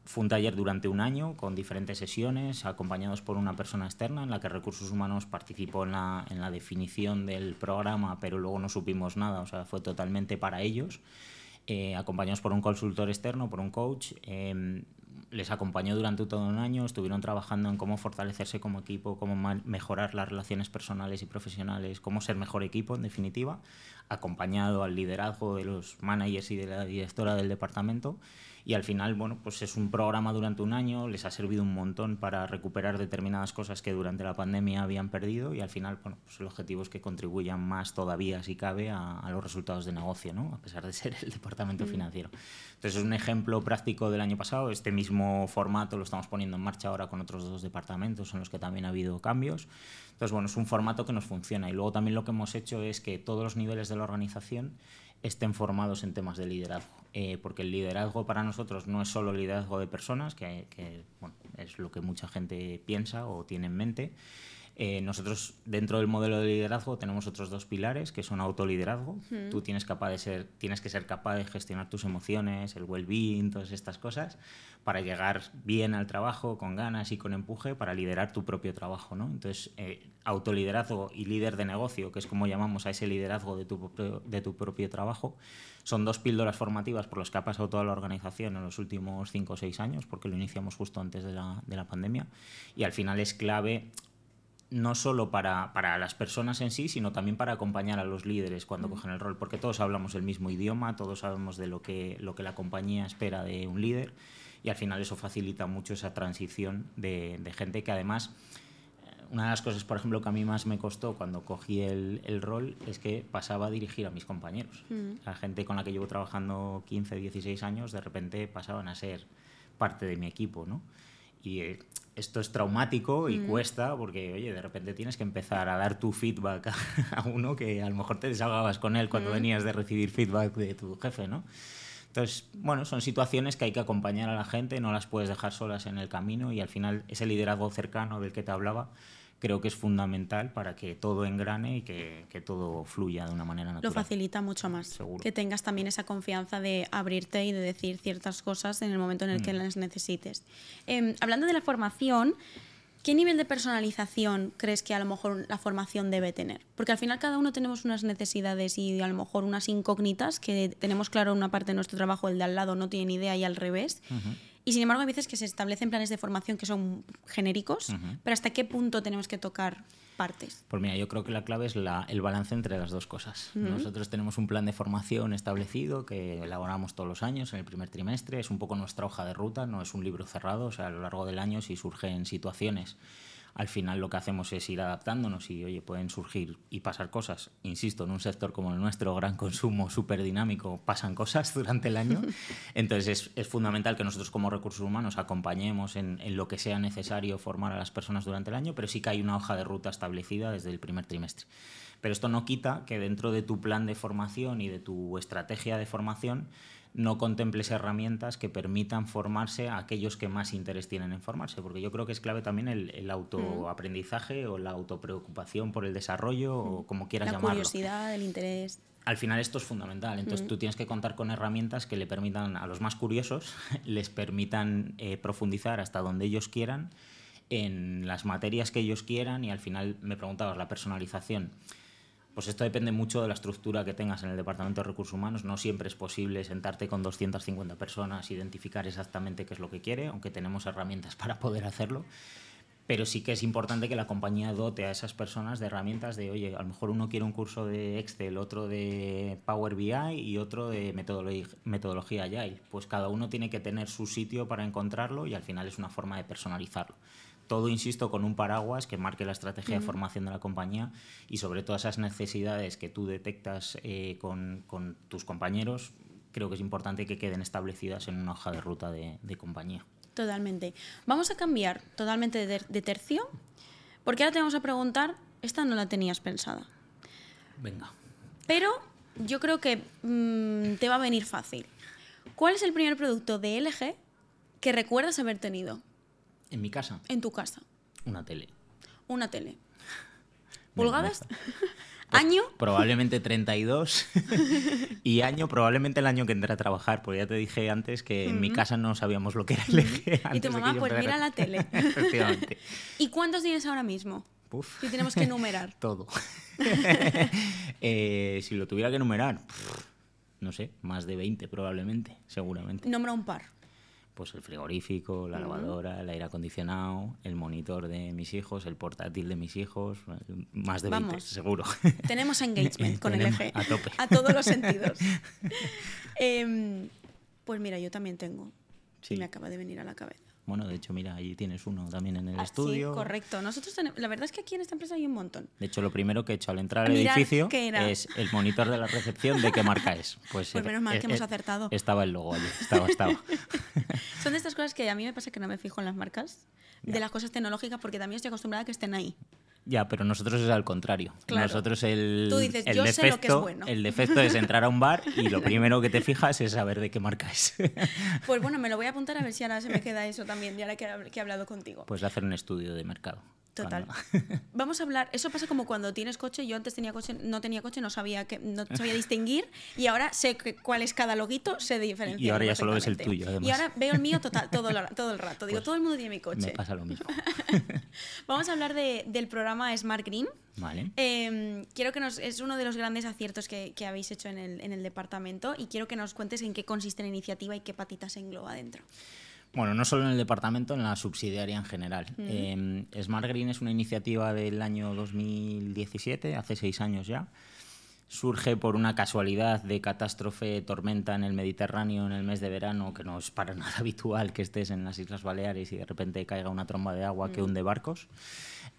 fue un taller durante un año con diferentes sesiones, acompañados por una persona externa en la que Recursos Humanos participó en la, en la definición del programa, pero luego no supimos nada, o sea, fue totalmente para ellos. Eh, acompañados por un consultor externo, por un coach. Eh, les acompañó durante todo un año, estuvieron trabajando en cómo fortalecerse como equipo, cómo mejorar las relaciones personales y profesionales, cómo ser mejor equipo, en definitiva, acompañado al liderazgo de los managers y de la directora del departamento y al final, bueno, pues es un programa durante un año, les ha servido un montón para recuperar determinadas cosas que durante la pandemia habían perdido y al final, bueno, pues el objetivo es que contribuyan más todavía, si cabe, a, a los resultados de negocio, ¿no? A pesar de ser el departamento mm. financiero. Entonces es un ejemplo práctico del año pasado, este mismo formato lo estamos poniendo en marcha ahora con otros dos departamentos en los que también ha habido cambios. Entonces, bueno, es un formato que nos funciona y luego también lo que hemos hecho es que todos los niveles de la organización estén formados en temas de liderazgo. Eh, porque el liderazgo para nosotros no es solo liderazgo de personas, que, que bueno, es lo que mucha gente piensa o tiene en mente. Eh, nosotros dentro del modelo de liderazgo tenemos otros dos pilares que son autoliderazgo. Mm. Tú tienes, capaz de ser, tienes que ser capaz de gestionar tus emociones, el well-being, todas estas cosas, para llegar bien al trabajo, con ganas y con empuje, para liderar tu propio trabajo. ¿no? Entonces, eh, autoliderazgo y líder de negocio, que es como llamamos a ese liderazgo de tu, de tu propio trabajo, son dos píldoras formativas por las que ha pasado toda la organización en los últimos cinco o seis años, porque lo iniciamos justo antes de la, de la pandemia. Y al final es clave no solo para, para, las personas en sí, sino también para acompañar a los líderes cuando mm. cogen el rol, porque todos hablamos el mismo idioma, todos sabemos de lo que, lo que la compañía espera de un líder y al final eso facilita mucho esa transición de, de gente que además eh, una de las cosas, por ejemplo, que a mí más me costó cuando cogí el, el rol es que pasaba a dirigir a mis compañeros. Mm. La gente con la que llevo trabajando 15, 16 años, de repente pasaban a ser parte de mi equipo, ¿no? Y eh, esto es traumático y mm. cuesta porque, oye, de repente tienes que empezar a dar tu feedback a, (laughs) a uno que a lo mejor te desahogabas con él cuando mm. venías de recibir feedback de tu jefe, ¿no? Entonces, bueno, son situaciones que hay que acompañar a la gente, no las puedes dejar solas en el camino y al final ese liderazgo cercano del que te hablaba, creo que es fundamental para que todo engrane y que, que, todo fluya de una manera natural. Lo facilita mucho más. Seguro. Que tengas también esa confianza de abrirte y de decir ciertas cosas en el momento en el mm. que las necesites. Eh, hablando de la formación, ¿qué nivel de personalización crees que a lo mejor la formación debe tener? Porque al final cada uno tenemos unas necesidades y a lo mejor unas incógnitas que tenemos claro una parte de nuestro trabajo, el de al lado no tiene ni idea y al revés. Uh -huh. Y sin embargo, hay veces que se establecen planes de formación que son genéricos, uh -huh. pero ¿hasta qué punto tenemos que tocar partes? Pues mira, yo creo que la clave es la, el balance entre las dos cosas. Nosotros tenemos un plan de formación establecido que elaboramos todos los años en el primer trimestre. Es un poco nuestra hoja de ruta, no es un libro cerrado. O sea, a lo largo del año, si surgen situaciones al final lo que hacemos es ir adaptándonos y, oye, pueden surgir y pasar cosas. Insisto, en un sector como el nuestro, gran consumo, súper dinámico, pasan cosas (laughs) durante el año. Entonces es, fundamental que nosotros como recursos humanos acompañemos en, en, lo que sea necesario formar a las personas durante el año, pero sí que hay una hoja de ruta establecida desde el primer trimestre. Pero esto no quita que dentro de tu plan de formación y de tu estrategia de formación, no contemples herramientas que permitan formarse a aquellos que más interés tienen en formarse, porque yo creo que es clave también el, autoaprendizaje o la autopreocupación por el desarrollo o como quieras llamarlo. La curiosidad, el interés. Al final esto es fundamental, entonces tú tienes que contar con herramientas que le permitan a los más curiosos, (laughs) les permitan eh, profundizar hasta donde ellos quieran en las materias que ellos quieran y al final me preguntabas la personalización pues esto depende mucho de la estructura que tengas en el Departamento de Recursos Humanos. No siempre es posible sentarte con 250 personas, identificar exactamente qué es lo que quiere, aunque tenemos herramientas para poder hacerlo. Pero sí que es importante que la compañía dote a esas personas de herramientas de, oye, a lo mejor uno quiere un curso de Excel, otro de Power BI y otro de metodología, Agile. Pues cada uno tiene que tener su sitio para encontrarlo y al final es una forma de personalizarlo todo, insisto, con un paraguas que marque la estrategia de formación de la compañía y sobre todas esas necesidades que tú detectas eh, con, tus compañeros, creo que es importante que queden establecidas en una hoja de ruta de, compañía. Totalmente. Vamos a cambiar totalmente de, tercio, porque ahora te vamos a preguntar, esta no la tenías pensada. Venga. Pero yo creo que mm, te va a venir fácil. ¿Cuál es el primer producto de LG que recuerdas haber tenido? ¿En mi casa? En tu casa. Una tele. Una tele. ¿Pulgadas? (laughs) ¿Año? Probablemente 32. (laughs) y año, probablemente el año que entré a trabajar, porque ya te dije antes que en mi casa no sabíamos lo que era LG. y tu mamá, pues mira la tele. (laughs) Efectivamente. ¿Y cuántos tienes ahora mismo? Uf. Si tenemos que enumerar. Todo. Eh, si lo tuviera que enumerar, no sé, más de 20 probablemente, seguramente. Nombra un par pues el frigorífico, la lavadora, el aire acondicionado, el monitor de mis hijos, el portátil de mis hijos, más de 20, seguro. Tenemos (laughs) engagement con el eje. A tope. A todos los sentidos. (laughs) Em, pues mira, yo también tengo. Sí. me acaba de venir a la cabeza. Bueno, de hecho, mira, ahí tienes uno también en el ah, estudio. Sí, correcto. Nosotros tenemos, la verdad es que aquí en esta empresa hay un montón. De hecho, lo primero que he hecho al entrar al edificio es el monitor de la recepción de qué marca es. (laughs) Pues, pues menos mal que hemos acertado. Estaba el logo allí, estaba, estaba. (laughs) Son de estas cosas que a mí me pasa que no me fijo en las marcas, de las cosas tecnológicas, porque también estoy acostumbrada a que estén ahí. Ya, pero nosotros es al contrario. Nosotros el, Tú dices, el yo defecto, sé lo que es bueno. el defecto es entrar a un bar y lo (laughs) primero que te fijas es saber de qué marca es. (laughs) Pues bueno, me lo voy a apuntar a ver si ahora se me queda eso también, ya que, he hablado contigo. Puedes hacer un estudio de mercado. Total. (laughs) Vamos a hablar, eso pasa como cuando tienes coche, yo antes tenía coche, no tenía coche, no sabía que no (laughs) sabía distinguir y ahora sé cuál es cada loguito, sé diferenciar. Y ahora ya solo ves el tuyo, Y ahora veo el mío total, todo, (laughs) todo el rato. Digo, pues todo el mundo tiene mi coche. Me pasa lo mismo. Vamos a hablar de, del programa Smart Green. Vale. Em, quiero que nos, es uno de los grandes aciertos que, que habéis hecho en el, en el departamento y quiero que nos cuentes en qué consiste la iniciativa y qué patitas engloba dentro. Bueno, no solo en el departamento, en la subsidiaria en general. Em, Smart Green es una iniciativa del año 2017, hace seis años ya. Surge por una casualidad de catástrofe, tormenta en el Mediterráneo en el mes de verano, que no es para (laughs) nada habitual que estés en las Islas Baleares y de repente caiga una tromba de agua que hunde barcos.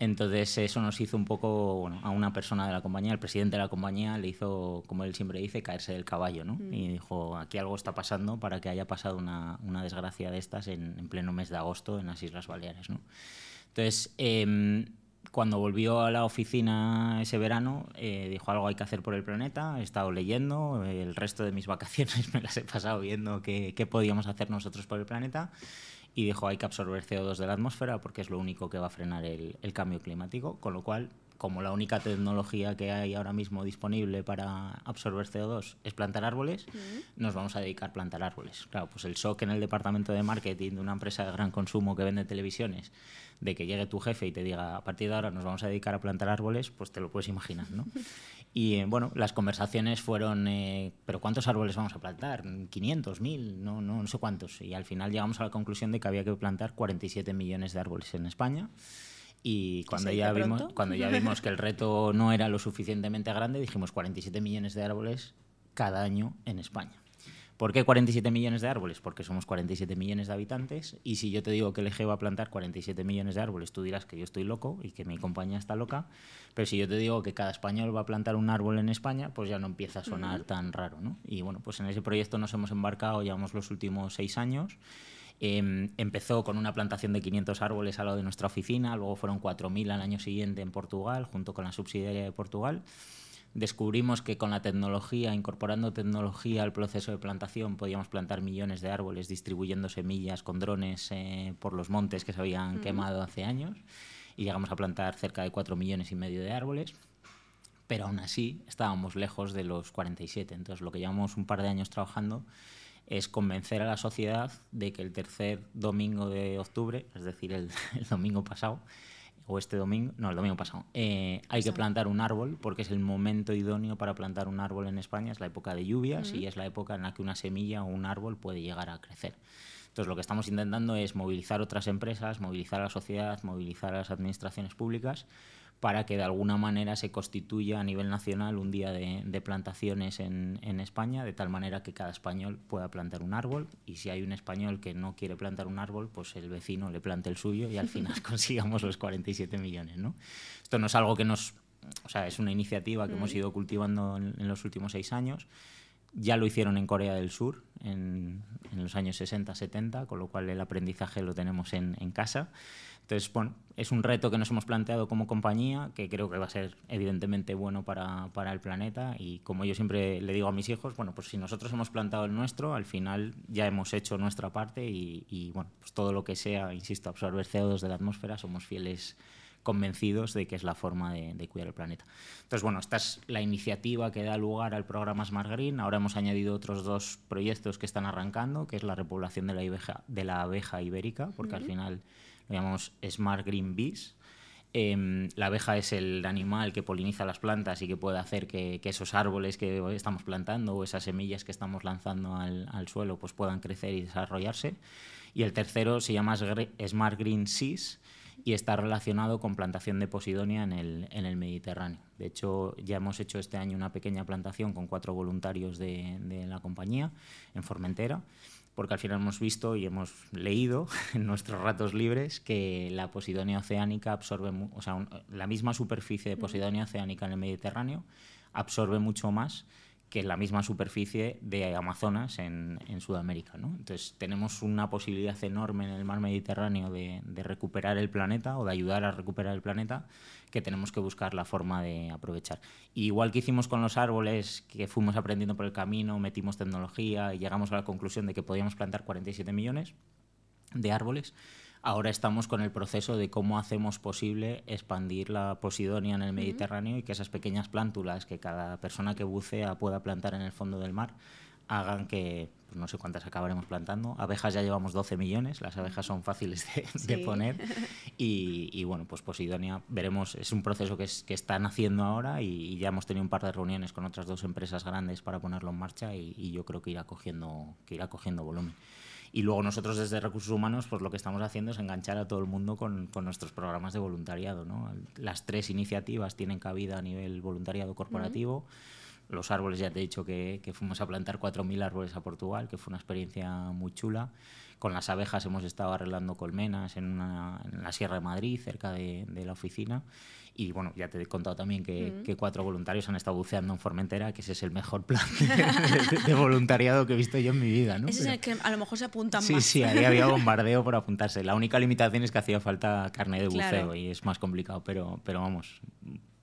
Entonces eso nos hizo un poco, bueno, a una persona de la compañía, el presidente de la compañía, le hizo, como él siempre dice, caerse del caballo, ¿no? Mm. Y dijo, aquí algo está pasando para que haya pasado una, una desgracia de estas en, pleno mes de agosto en las Islas Baleares, ¿no? Entonces, em, cuando volvió a la oficina ese verano, eh, dijo algo hay que hacer por el planeta, he estado leyendo, el resto de mis (laughs) vacaciones me las he pasado viendo qué, qué podíamos hacer nosotros por el planeta y dijo hay que absorber CO2 de la atmósfera porque es lo único que va a frenar el, cambio climático, con lo cual como la única tecnología que hay ahora mismo disponible para absorber CO2 es plantar árboles, nos vamos a dedicar a plantar árboles. Claro, pues el shock en el departamento de marketing de una empresa de gran consumo que vende televisiones, de que llegue tu jefe y te diga a partir de ahora nos vamos a dedicar a plantar árboles, pues te lo puedes imaginar, ¿no? (laughs) Y bueno, las conversaciones fueron, eh, ¿pero cuántos árboles vamos a plantar? ¿500, 1000? No, no, no sé cuántos. Y al final llegamos a la conclusión de que había que plantar 47 millones de árboles en España Y cuando ya, vimos, pronto. cuando ya vimos que el reto no era lo suficientemente grande, dijimos 47 millones de árboles cada año en España. ¿Por qué 47 millones de árboles? Porque somos 47 millones de habitantes y si yo te digo que el EGE va a plantar 47 millones de árboles, tú dirás que yo estoy loco y que mi compañía está loca, pero si yo te digo que cada español va a plantar un árbol en España, pues ya no empieza a sonar tan raro, ¿no? Y bueno, pues en ese proyecto nos hemos embarcado, llevamos los últimos seis años. Em, empezó con una plantación de 500 árboles al lado de nuestra oficina, luego fueron 4.000 al año siguiente en Portugal, junto con la subsidiaria de Portugal descubrimos que con la tecnología, incorporando tecnología al proceso de plantación, podíamos plantar millones de árboles distribuyendo semillas con drones eh, por los montes que se habían quemado hace años y llegamos a plantar cerca de 4 millones y medio de árboles. Pero aún así estábamos lejos de los 47. Entonces lo que llevamos un par de años trabajando es convencer a la sociedad de que el tercer domingo de octubre, es decir, el, (laughs) el domingo pasado, o este domingo, no, el domingo pasado, eh, hay que plantar un árbol porque es el momento idóneo para plantar un árbol en España, es la época de lluvias y es la época en la que una semilla o un árbol puede llegar a crecer. Entonces lo que estamos intentando es movilizar otras empresas, movilizar a la sociedad, movilizar a las administraciones públicas para que de alguna manera se constituya a nivel nacional un día de, de plantaciones en, en, España, de tal manera que cada español pueda plantar un árbol y si hay un español que no quiere plantar un árbol, pues el vecino le plante el suyo y al final (laughs) consigamos los 47 millones. ¿no? Esto no es algo que nos... O sea, es una iniciativa que mm. hemos ido cultivando en, en, los últimos seis años. Ya lo hicieron en Corea del Sur en, en los años 60-70, con lo cual el aprendizaje lo tenemos en, en casa. Entonces, bueno, es un reto que nos hemos planteado como compañía, que creo que va a ser evidentemente bueno para, para, el planeta y como yo siempre le digo a mis hijos, bueno, pues si nosotros hemos plantado el nuestro, al final ya hemos hecho nuestra parte y, y bueno, pues todo lo que sea, insisto, absorber CO2 de la atmósfera, somos fieles convencidos de que es la forma de, de, cuidar el planeta. Entonces, bueno, esta es la iniciativa que da lugar al programa Smart Green. Ahora hemos añadido otros dos proyectos que están arrancando, que es la repoblación de la, abeja, de la abeja ibérica, porque uh -huh. al final lo llamamos Smart Green Bees. Eh, la abeja es el animal que poliniza las plantas y que puede hacer que, esos árboles que estamos plantando o esas semillas que estamos lanzando al, suelo pues puedan crecer y desarrollarse. Y el tercero se llama Smart Green Seas y está relacionado con plantación de posidonia en el, Mediterráneo. De hecho, ya hemos hecho este año una pequeña plantación con cuatro voluntarios de la compañía en Formentera porque al final hemos visto y hemos leído (laughs) en nuestros ratos libres que la posidonia oceánica absorbe, o sea, un, la misma superficie de posidonia oceánica en el Mediterráneo absorbe mucho más que la misma superficie de Amazonas en, en Sudamérica. ¿no? Entonces tenemos una posibilidad enorme en el mar Mediterráneo de, de, recuperar el planeta o de ayudar a recuperar el planeta que tenemos que buscar la forma de aprovechar. Y igual que hicimos con los árboles, que fuimos aprendiendo por el camino, metimos tecnología y llegamos a la conclusión de que podíamos plantar 47 millones de árboles, ahora estamos con el proceso de cómo hacemos posible expandir la posidonia en el Mediterráneo uh -huh. y que esas pequeñas plántulas que cada persona que bucea pueda plantar en el fondo del mar hagan que, pues no sé cuántas acabaremos plantando. Abejas ya llevamos 12 millones, las abejas son fáciles de, sí. de poner. (laughs) Y, y, bueno, pues Posidonia, veremos, es un proceso que, es, que están haciendo ahora y, y, ya hemos tenido un par de reuniones con otras dos empresas grandes para ponerlo en marcha y, y yo creo que irá cogiendo, que irá cogiendo volumen. Y luego nosotros desde Recursos Humanos, pues lo que estamos haciendo es enganchar a todo el mundo con, con nuestros programas de voluntariado. ¿no? Las tres iniciativas tienen cabida a nivel voluntariado corporativo. Uh -huh los árboles, ya te he dicho que, que fuimos a plantar 4.000 árboles a Portugal, que fue una experiencia muy chula. Con las abejas hemos estado arreglando colmenas en, una, en la Sierra de Madrid, cerca de, de, la oficina. Y bueno, ya te he contado también que, mm. que, cuatro voluntarios han estado buceando en Formentera, que ese es el mejor plan de, de, de voluntariado que he visto yo en mi vida. ¿no? Ese Pero, es el que a lo mejor se apuntan sí, más. Sí, ahí había (laughs) bombardeo por apuntarse. La única limitación es que hacía falta carne de buceo claro. y es más complicado, pero, pero vamos,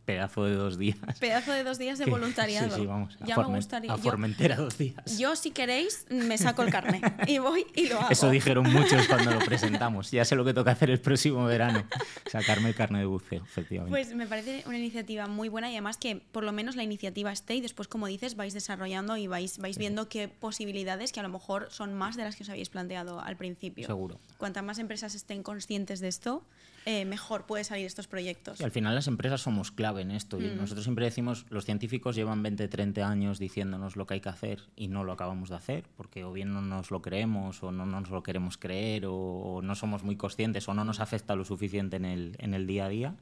pedazo de dos días. Pedazo de dos días de (laughs) voluntariado. Sí, sí, vamos. Ya a me gustaría. A Formentera yo, dos días. (laughs) Yo, si queréis, me saco el carnet y voy y lo hago. Eso dijeron muchos cuando lo presentamos. Ya sé lo que toca hacer el próximo verano. Sacarme el carnet de buceo, efectivamente. Pues me parece una iniciativa muy buena y además que por lo menos la iniciativa esté y después, como dices, vais desarrollando y vais, vais viendo qué posibilidades que a lo mejor son más de las que os habéis planteado al principio. Seguro. Cuantas más empresas estén conscientes de esto, eh, mejor puede salir estos proyectos. Y al final las empresas somos clave clave en esto. Y Mm. nosotros siempre decimos, los científicos llevan 20, 30 años diciéndonos lo que hay que hacer y no lo acabamos de hacer, porque o bien no nos lo creemos o no nos lo queremos creer o, o no somos muy conscientes o no nos afecta lo suficiente en el, en el día a día.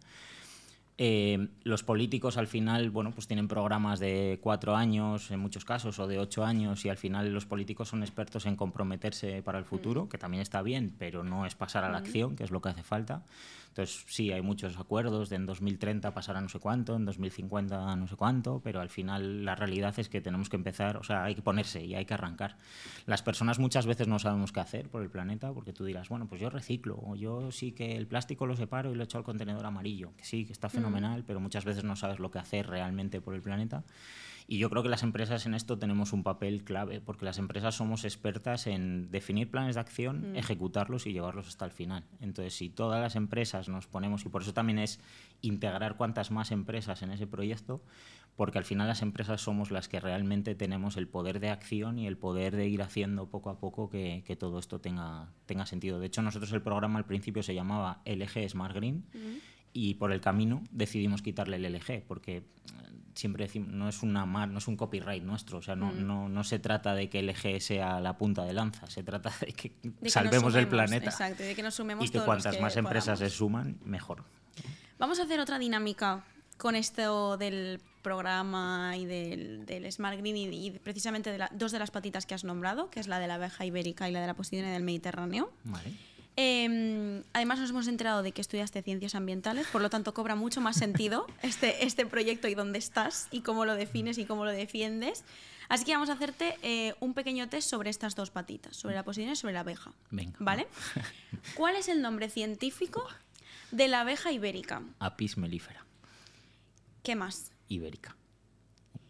Eh, los políticos al final, bueno, pues tienen programas de cuatro años en muchos casos o de ocho años y al final los políticos son expertos en comprometerse para el futuro, que también está bien, pero no es pasar a la acción, que es lo que hace falta. Entonces sí, hay muchos acuerdos de en 2030 pasar a no sé cuánto, en 2050 a no sé cuánto, pero al final la realidad es que tenemos que empezar, o sea, hay que ponerse y hay que arrancar. Las personas muchas veces no sabemos qué hacer por el planeta, porque tú dirás, bueno, pues yo reciclo, o yo sí que el plástico lo separo y lo echo al contenedor amarillo, que sí, que está fenomenal, pero muchas veces no sabes lo que hacer realmente por el planeta. Y yo creo que las empresas en esto tenemos un papel clave, porque las empresas somos expertas en definir planes de acción, ejecutarlos y llevarlos hasta el final. Entonces, si todas las empresas nos ponemos, y por eso también es integrar cuantas más empresas en ese proyecto, porque al final las empresas somos las que realmente tenemos el poder de acción y el poder de ir haciendo poco a poco que, que todo esto tenga, tenga sentido. De hecho, nosotros el programa al principio se llamaba LG Smart Green y por el camino decidimos quitarle el LG porque eh, siempre decimos no es una mar, no es un copyright nuestro, o sea, no, no, no se trata de que LG sea la punta de lanza, se trata de que De que nos salvemos el planeta Exacto, de que nos sumemos y que todos cuantas que más empresas se suman, mejor. Vamos a hacer otra dinámica con esto del programa y del, del Smart Green y, y precisamente de la- dos de las patitas que has nombrado, que es la de la abeja ibérica y la de la posidonia del Mediterráneo. Vale. Eh, además nos hemos enterado de que estudiaste ciencias ambientales, por lo tanto cobra mucho más sentido (laughs) este, este proyecto y dónde estás y cómo lo defines y cómo lo defiendes. Así que vamos a hacerte eh, un pequeño test sobre estas dos patitas, sobre la posidonia y sobre la abeja. Venga. ¿Vale? (laughs) ¿Cuál es el nombre científico de la abeja ibérica? Apis mellifera, ¿Qué más? ibérica.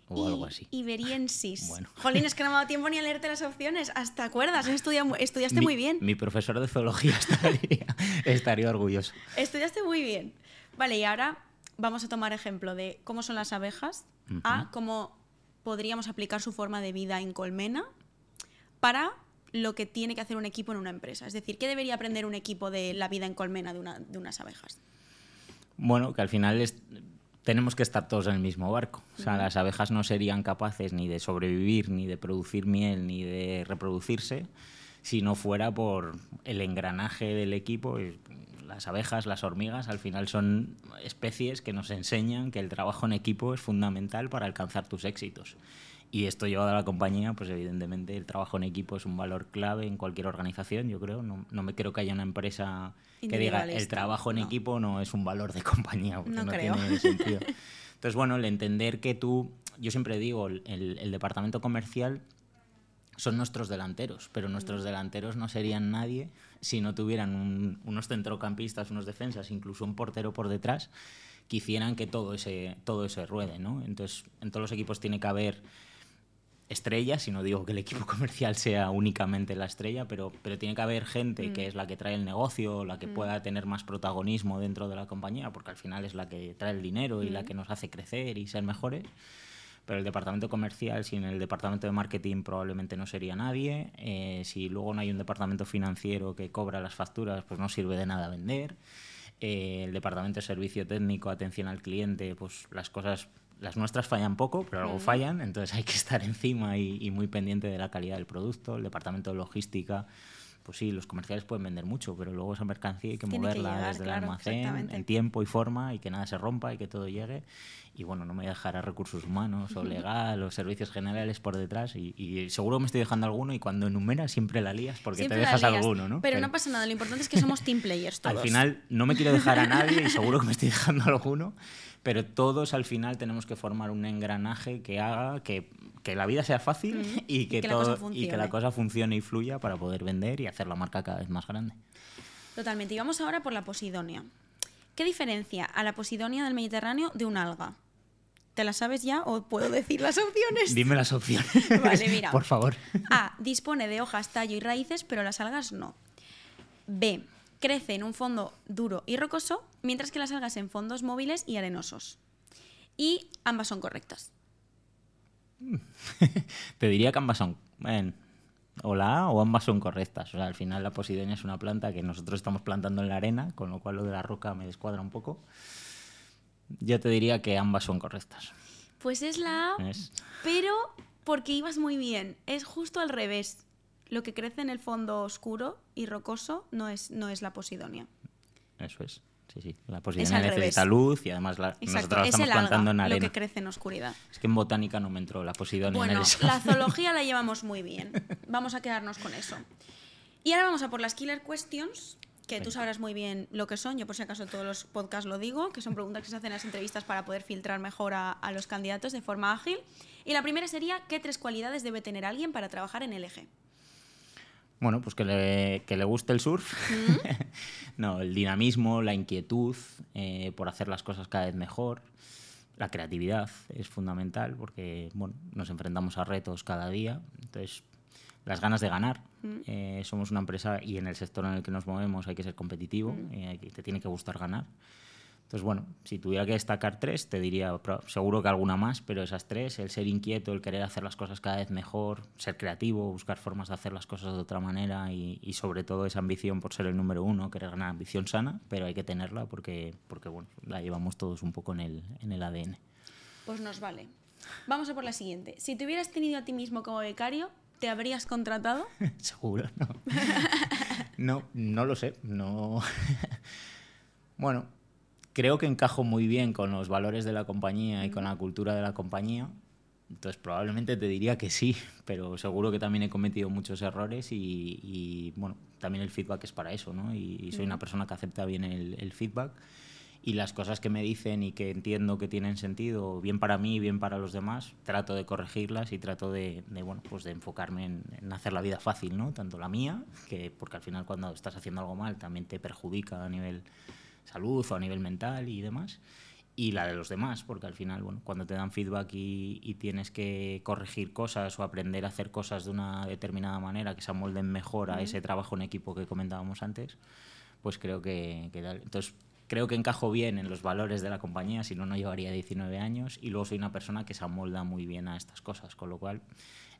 O algo I- así. Iberiensis. (laughs) Bueno. Jolín, es que no me ha dado tiempo ni a leerte las opciones. Hasta acuerdas, estudiado estudiaste Mi- muy bien. Mi profesor de zoología (laughs) estaría, estaría orgulloso. Estudiaste muy bien. Vale, y ahora vamos a tomar ejemplo de cómo son las abejas, a cómo podríamos aplicar su forma de vida en colmena para lo que tiene que hacer un equipo en una empresa. Es decir, ¿qué debería aprender un equipo de la vida en colmena de, una- de unas abejas? Bueno, que al final es- tenemos que estar todos en el mismo barco. O sea, las abejas no serían capaces ni de sobrevivir, ni de producir miel, ni de reproducirse, si no fuera por el engranaje del equipo. Las abejas, las hormigas, al final son especies que nos enseñan que el trabajo en equipo es fundamental para alcanzar tus éxitos. Y esto llevado a la compañía, pues evidentemente el trabajo en equipo es un valor clave en cualquier organización, yo creo. No, no me creo que haya una empresa que diga el trabajo en no. equipo no es un valor de (laughs) compañía, porque No no, creo. tiene sentido. Entonces, bueno, el entender que tú, yo siempre digo, el, el departamento comercial son nuestros delanteros, pero nuestros delanteros no serían nadie si no tuvieran un- unos centrocampistas, unos defensas, incluso un portero por detrás, que hicieran que todo ese, todo ese ruede, ¿no? Entonces, en todos los equipos tiene que haber estrellas, y no digo que el equipo (laughs) comercial sea únicamente la estrella, pero, pero tiene que haber gente que es la que trae el negocio, la que pueda tener más protagonismo dentro de la compañía, porque al final es la que trae el dinero y la que nos hace crecer y ser mejores. Pero el departamento comercial, sin el departamento de marketing, probablemente no sería nadie. Eh, si luego no hay un departamento financiero que cobra las facturas, pues no sirve de nada vender. Eh, el departamento de servicio técnico, atención al cliente, pues las cosas, las nuestras fallan poco, pero algo fallan, entonces hay que estar encima y, y muy pendiente de la calidad del producto. El departamento de logística, pues sí, los comerciales pueden vender mucho, pero luego esa mercancía hay que Tiene que moverla llegar, desde claro, el almacén en tiempo y forma y que nada se rompa y que todo llegue. Y bueno, no me voy a dejar a recursos humanos o (laughs) legal o servicios generales por detrás. Y, y seguro me estoy dejando alguno y cuando enumeras siempre la lías porque Siempre te dejas alguno, ¿no? Pero no pasa nada, lo importante es que somos team players (laughs) todos. Al final no me quiero dejar a nadie y seguro que me estoy dejando (laughs) alguno, pero todos al final tenemos que formar un engranaje que haga que, que la vida sea fácil y, que que la cosa todo, y que la funcione. cosa funcione y fluya para poder vender y hacer la marca cada vez más grande. Totalmente. Y vamos ahora por la posidonia. ¿Qué diferencia a la posidonia del Mediterráneo de un alga? ¿Te la sabes ya o puedo decir las opciones? (laughs) Dime las opciones, Vale, mira. (laughs) por favor. A. Dispone de hojas, tallo y raíces, pero las algas no. B. Crece en un fondo duro y rocoso, mientras que las algas en fondos móviles y arenosos. Y ambas son correctas. (laughs) Te diría que ambas son. o la A o ambas son correctas. O sea, al final la posidonia es una planta que nosotros estamos plantando en la arena, con lo cual lo de la roca me descuadra un poco. yo te diría que ambas son correctas. Pues es la A, Es- pero porque ibas muy bien. Es justo al revés. Lo que crece en el fondo oscuro y rocoso no es, no es la posidonia. Eso es. Sí, sí. La revés. necesita luz y además la, nosotros la es estamos el plantando en alga lo arena. que crece en oscuridad. Es que en botánica no me entró la posidonia en Bueno, el examen. la (laughs) zoología la llevamos muy bien. Vamos a quedarnos con eso. Y ahora vamos a por las killer questions, que tú sabrás muy bien lo que son. Yo por si acaso todos los podcasts lo digo, que son preguntas que se hacen en las entrevistas para poder filtrar mejor a, a los candidatos de forma ágil. Y la primera sería, ¿qué tres cualidades debe tener alguien para trabajar en LG? Bueno, pues que le, que le guste el surf. (laughs) no, el dinamismo, la inquietud eh, por hacer las cosas cada vez mejor. La creatividad es fundamental porque bueno, nos enfrentamos a retos cada día. Entonces, las ganas de ganar. Eh, somos una empresa y en el sector en el que nos movemos hay que ser competitivo, eh, hay que- te tiene que gustar ganar. Entonces, bueno, si tuviera que destacar tres, te diría seguro que alguna más, pero esas tres, el ser inquieto, el querer hacer las cosas cada vez mejor, ser creativo, buscar formas de hacer las cosas de otra manera y, y sobre todo esa ambición por ser el número uno, querer ganar ambición sana, pero hay que tenerla porque, porque bueno, la llevamos todos un poco en el, en el ADN. Pues nos vale. Vamos a por la siguiente. Si te hubieras tenido a ti mismo como becario, ¿te habrías contratado? (laughs) Seguro, no. (laughs) no, no lo sé. No. (laughs) bueno, creo que encajo muy bien con los valores de la compañía y con la cultura de la compañía. Entonces probablemente te diría que sí, (laughs) pero seguro que también he cometido muchos errores y, y, bueno, también el feedback es para eso, ¿no? Y, y soy una persona que acepta bien el, el feedback y las cosas que me dicen y que entiendo que tienen sentido, bien para mí, bien para los demás, trato de corregirlas y trato de, de, bueno, pues de enfocarme en, en hacer la vida fácil, ¿no? Tanto la mía, que porque al final cuando estás haciendo algo mal también te perjudica a nivel salud o a nivel mental y demás, y la de los demás, porque al final, bueno, cuando te dan feedback y, y tienes que corregir cosas o aprender a hacer cosas de una determinada manera que se amolden mejor a ese trabajo en equipo que comentábamos antes, pues creo que, que. Entonces, creo que encajo bien en los valores de la compañía, si no, no llevaría 19 años. Y luego soy una persona que se amolda muy bien a estas cosas, con lo cual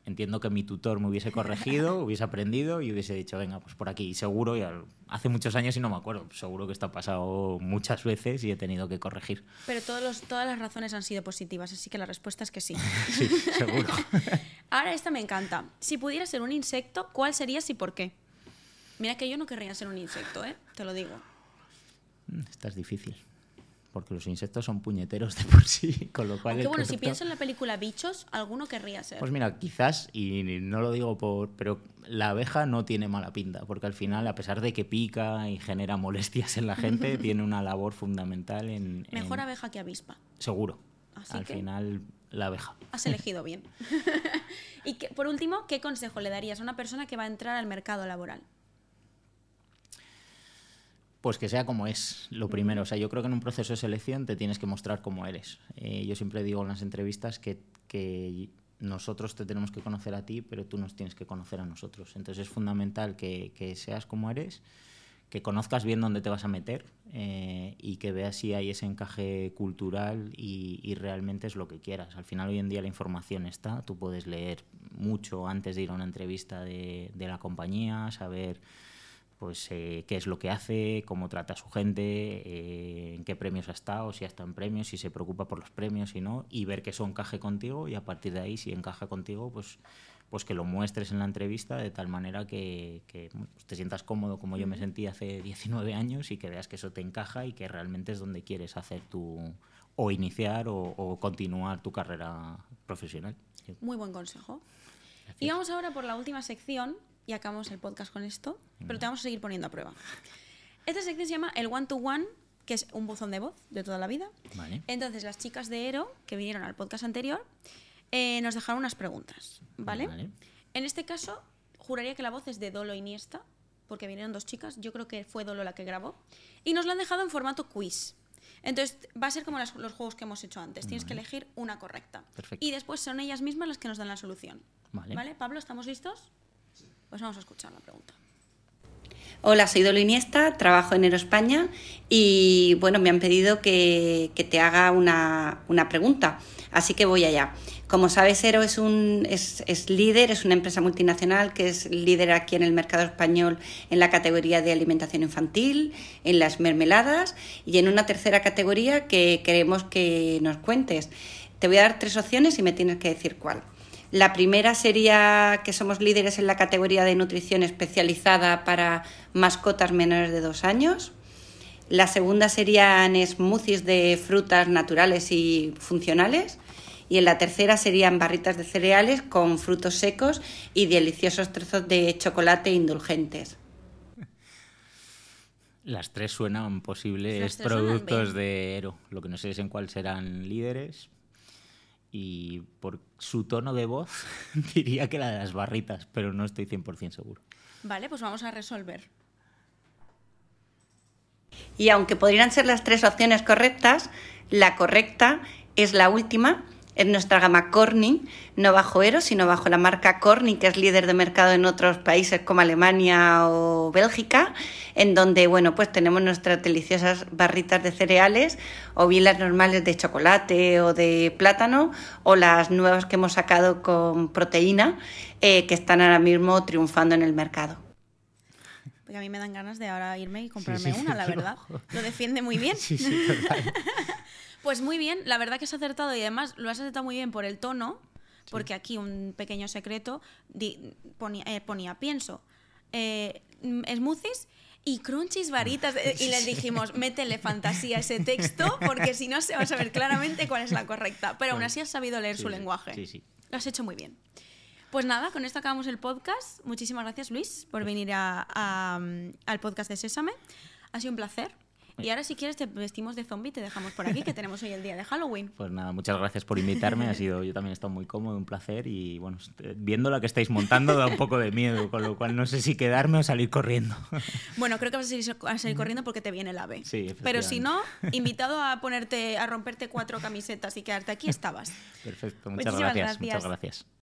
entiendo que mi tutor me hubiese corregido, (laughs) hubiese aprendido y hubiese dicho, venga, pues por aquí. Seguro, y al- hace muchos años y no me acuerdo, seguro que esto ha pasado muchas veces y he tenido que corregir. Pero todos los- todas las razones han sido positivas, así que la respuesta es que sí. (laughs) Sí, seguro. (laughs) Ahora esta me encanta. Si pudieras ser un insecto, ¿cuál serías y por qué? Mira que yo no querría ser un insecto, ¿eh? Te lo digo. Esta es difícil. Porque los insectos son puñeteros de por sí, (laughs) con lo cual... Aunque bueno, si pienso en la película Bichos, alguno querría ser. Pues mira, quizás, y no lo digo por. Pero la abeja no tiene mala pinta, porque al final, a pesar de que pica y genera molestias en la gente, (laughs) tiene una labor fundamental en. Mejor en- abeja que avispa. Seguro. Así al que- final, la abeja. Has elegido (laughs) bien. y que, por último, ¿qué consejo le darías a una persona que va a entrar al mercado laboral? Pues que sea como es, lo primero. O sea, yo creo que en un proceso de selección te tienes que mostrar como eres. Eh, yo siempre digo en las entrevistas que, que nosotros te tenemos que conocer a ti, pero tú nos tienes que conocer a nosotros. Entonces es fundamental que, que seas como eres, que conozcas bien dónde te vas a meter eh, y que veas si hay ese encaje cultural y, y realmente es lo que quieras. Al final hoy en día la información está, tú puedes leer mucho antes de ir a una entrevista de, de la compañía, saber pues eh, qué es lo que hace, cómo trata a su gente, eh, en qué premios ha estado, si ha estado en premios, si se preocupa por los premios, si no, y ver que eso encaje contigo y a partir de ahí, si encaja contigo, pues, pues que lo muestres en la entrevista de tal manera que, que, pues te sientas cómodo como yo me sentí hace 19 años y que veas que eso te encaja y que realmente es donde quieres hacer tu o iniciar o, o continuar tu carrera profesional. Muy buen consejo. Y vamos ahora por la última sección y acabamos el podcast con esto, pero te vamos a seguir poniendo a prueba. Esta sección se llama el one to one, que es un buzón de voz de toda la vida. Vale. Entonces, las chicas de Ero, que vinieron al podcast anterior, eh, nos dejaron unas preguntas, ¿vale? Vale. En este caso, juraría que la voz es de Dolo Iniesta, porque vinieron dos chicas, yo creo que fue Dolo la que grabó, y nos la han dejado en formato quiz. Entonces, va a ser como las- los juegos que hemos hecho antes, tienes que elegir una correcta. Perfecto. Y después son ellas mismas las que nos dan la solución. Vale. Pablo, ¿estamos listos? Pues vamos a escuchar la pregunta. Hola, soy Dolo Iniesta, trabajo en Aeroespaña y bueno, me han pedido que, te haga una, una pregunta, así que voy allá. Como sabes, Ero es, un, es, es, líder, es una empresa multinacional que es líder aquí en el mercado español en la categoría de alimentación infantil, en las mermeladas y en una tercera categoría que queremos que nos cuentes. Te voy a dar tres opciones y me tienes que decir cuál. La primera sería que somos líderes en la categoría de nutrición especializada para mascotas menores de dos años. La segunda serían smoothies de frutas naturales y funcionales y en la tercera serían barritas de cereales con frutos secos y deliciosos trozos de chocolate indulgentes. Las tres suenan posibles productos de Ero. Lo que no sé es en cuál serán líderes. Y por su tono de voz (laughs) diría que la de las barritas, pero no estoy 100% seguro. Vale, pues vamos a resolver. Y aunque podrían ser las tres opciones correctas, la correcta es la última, en nuestra gama Corning, no bajo Ero, sino bajo la marca Corning, que es líder de mercado en otros países como Alemania o Bélgica, en donde bueno, pues tenemos nuestras deliciosas barritas de cereales, o bien las normales de chocolate o de plátano, o las nuevas que hemos sacado con proteína, eh, que están ahora mismo triunfando en el mercado. Porque a mí me dan ganas de ahora irme y comprarme una, (laughs) la verdad. Lo defiende muy bien. Sí, sí, total. (laughs) Pues muy bien, la verdad que has acertado y además lo has acertado muy bien por el tono, porque aquí un pequeño secreto ponía, eh, ponía, pienso, eh, smoothies y crunchies varitas. Eh, y les dijimos, métele fantasía a ese texto, porque si no se va a saber claramente cuál es la correcta. Pero aún así has sabido leer su lenguaje. Sí, sí. Lo has hecho muy bien. Pues nada, con esto acabamos el podcast. Muchísimas gracias, Luis, por venir al podcast de Sésame. Ha sido un placer. Y ahora si quieres te vestimos de zombie y te dejamos por aquí, que tenemos hoy el día de Halloween. Pues nada, muchas gracias por invitarme. Ha sido, yo también he estado muy cómodo, un placer. Y bueno, viendo la que estáis montando da un poco de miedo, con lo cual no sé si quedarme o salir corriendo. (laughs) Bueno, creo que vas a salir, corriendo porque te viene el ave. Sí, Pero si no, invitado a ponerte, a romperte cuatro camisetas y quedarte aquí, estabas. Perfecto, muchas gracias, gracias. Muchas gracias.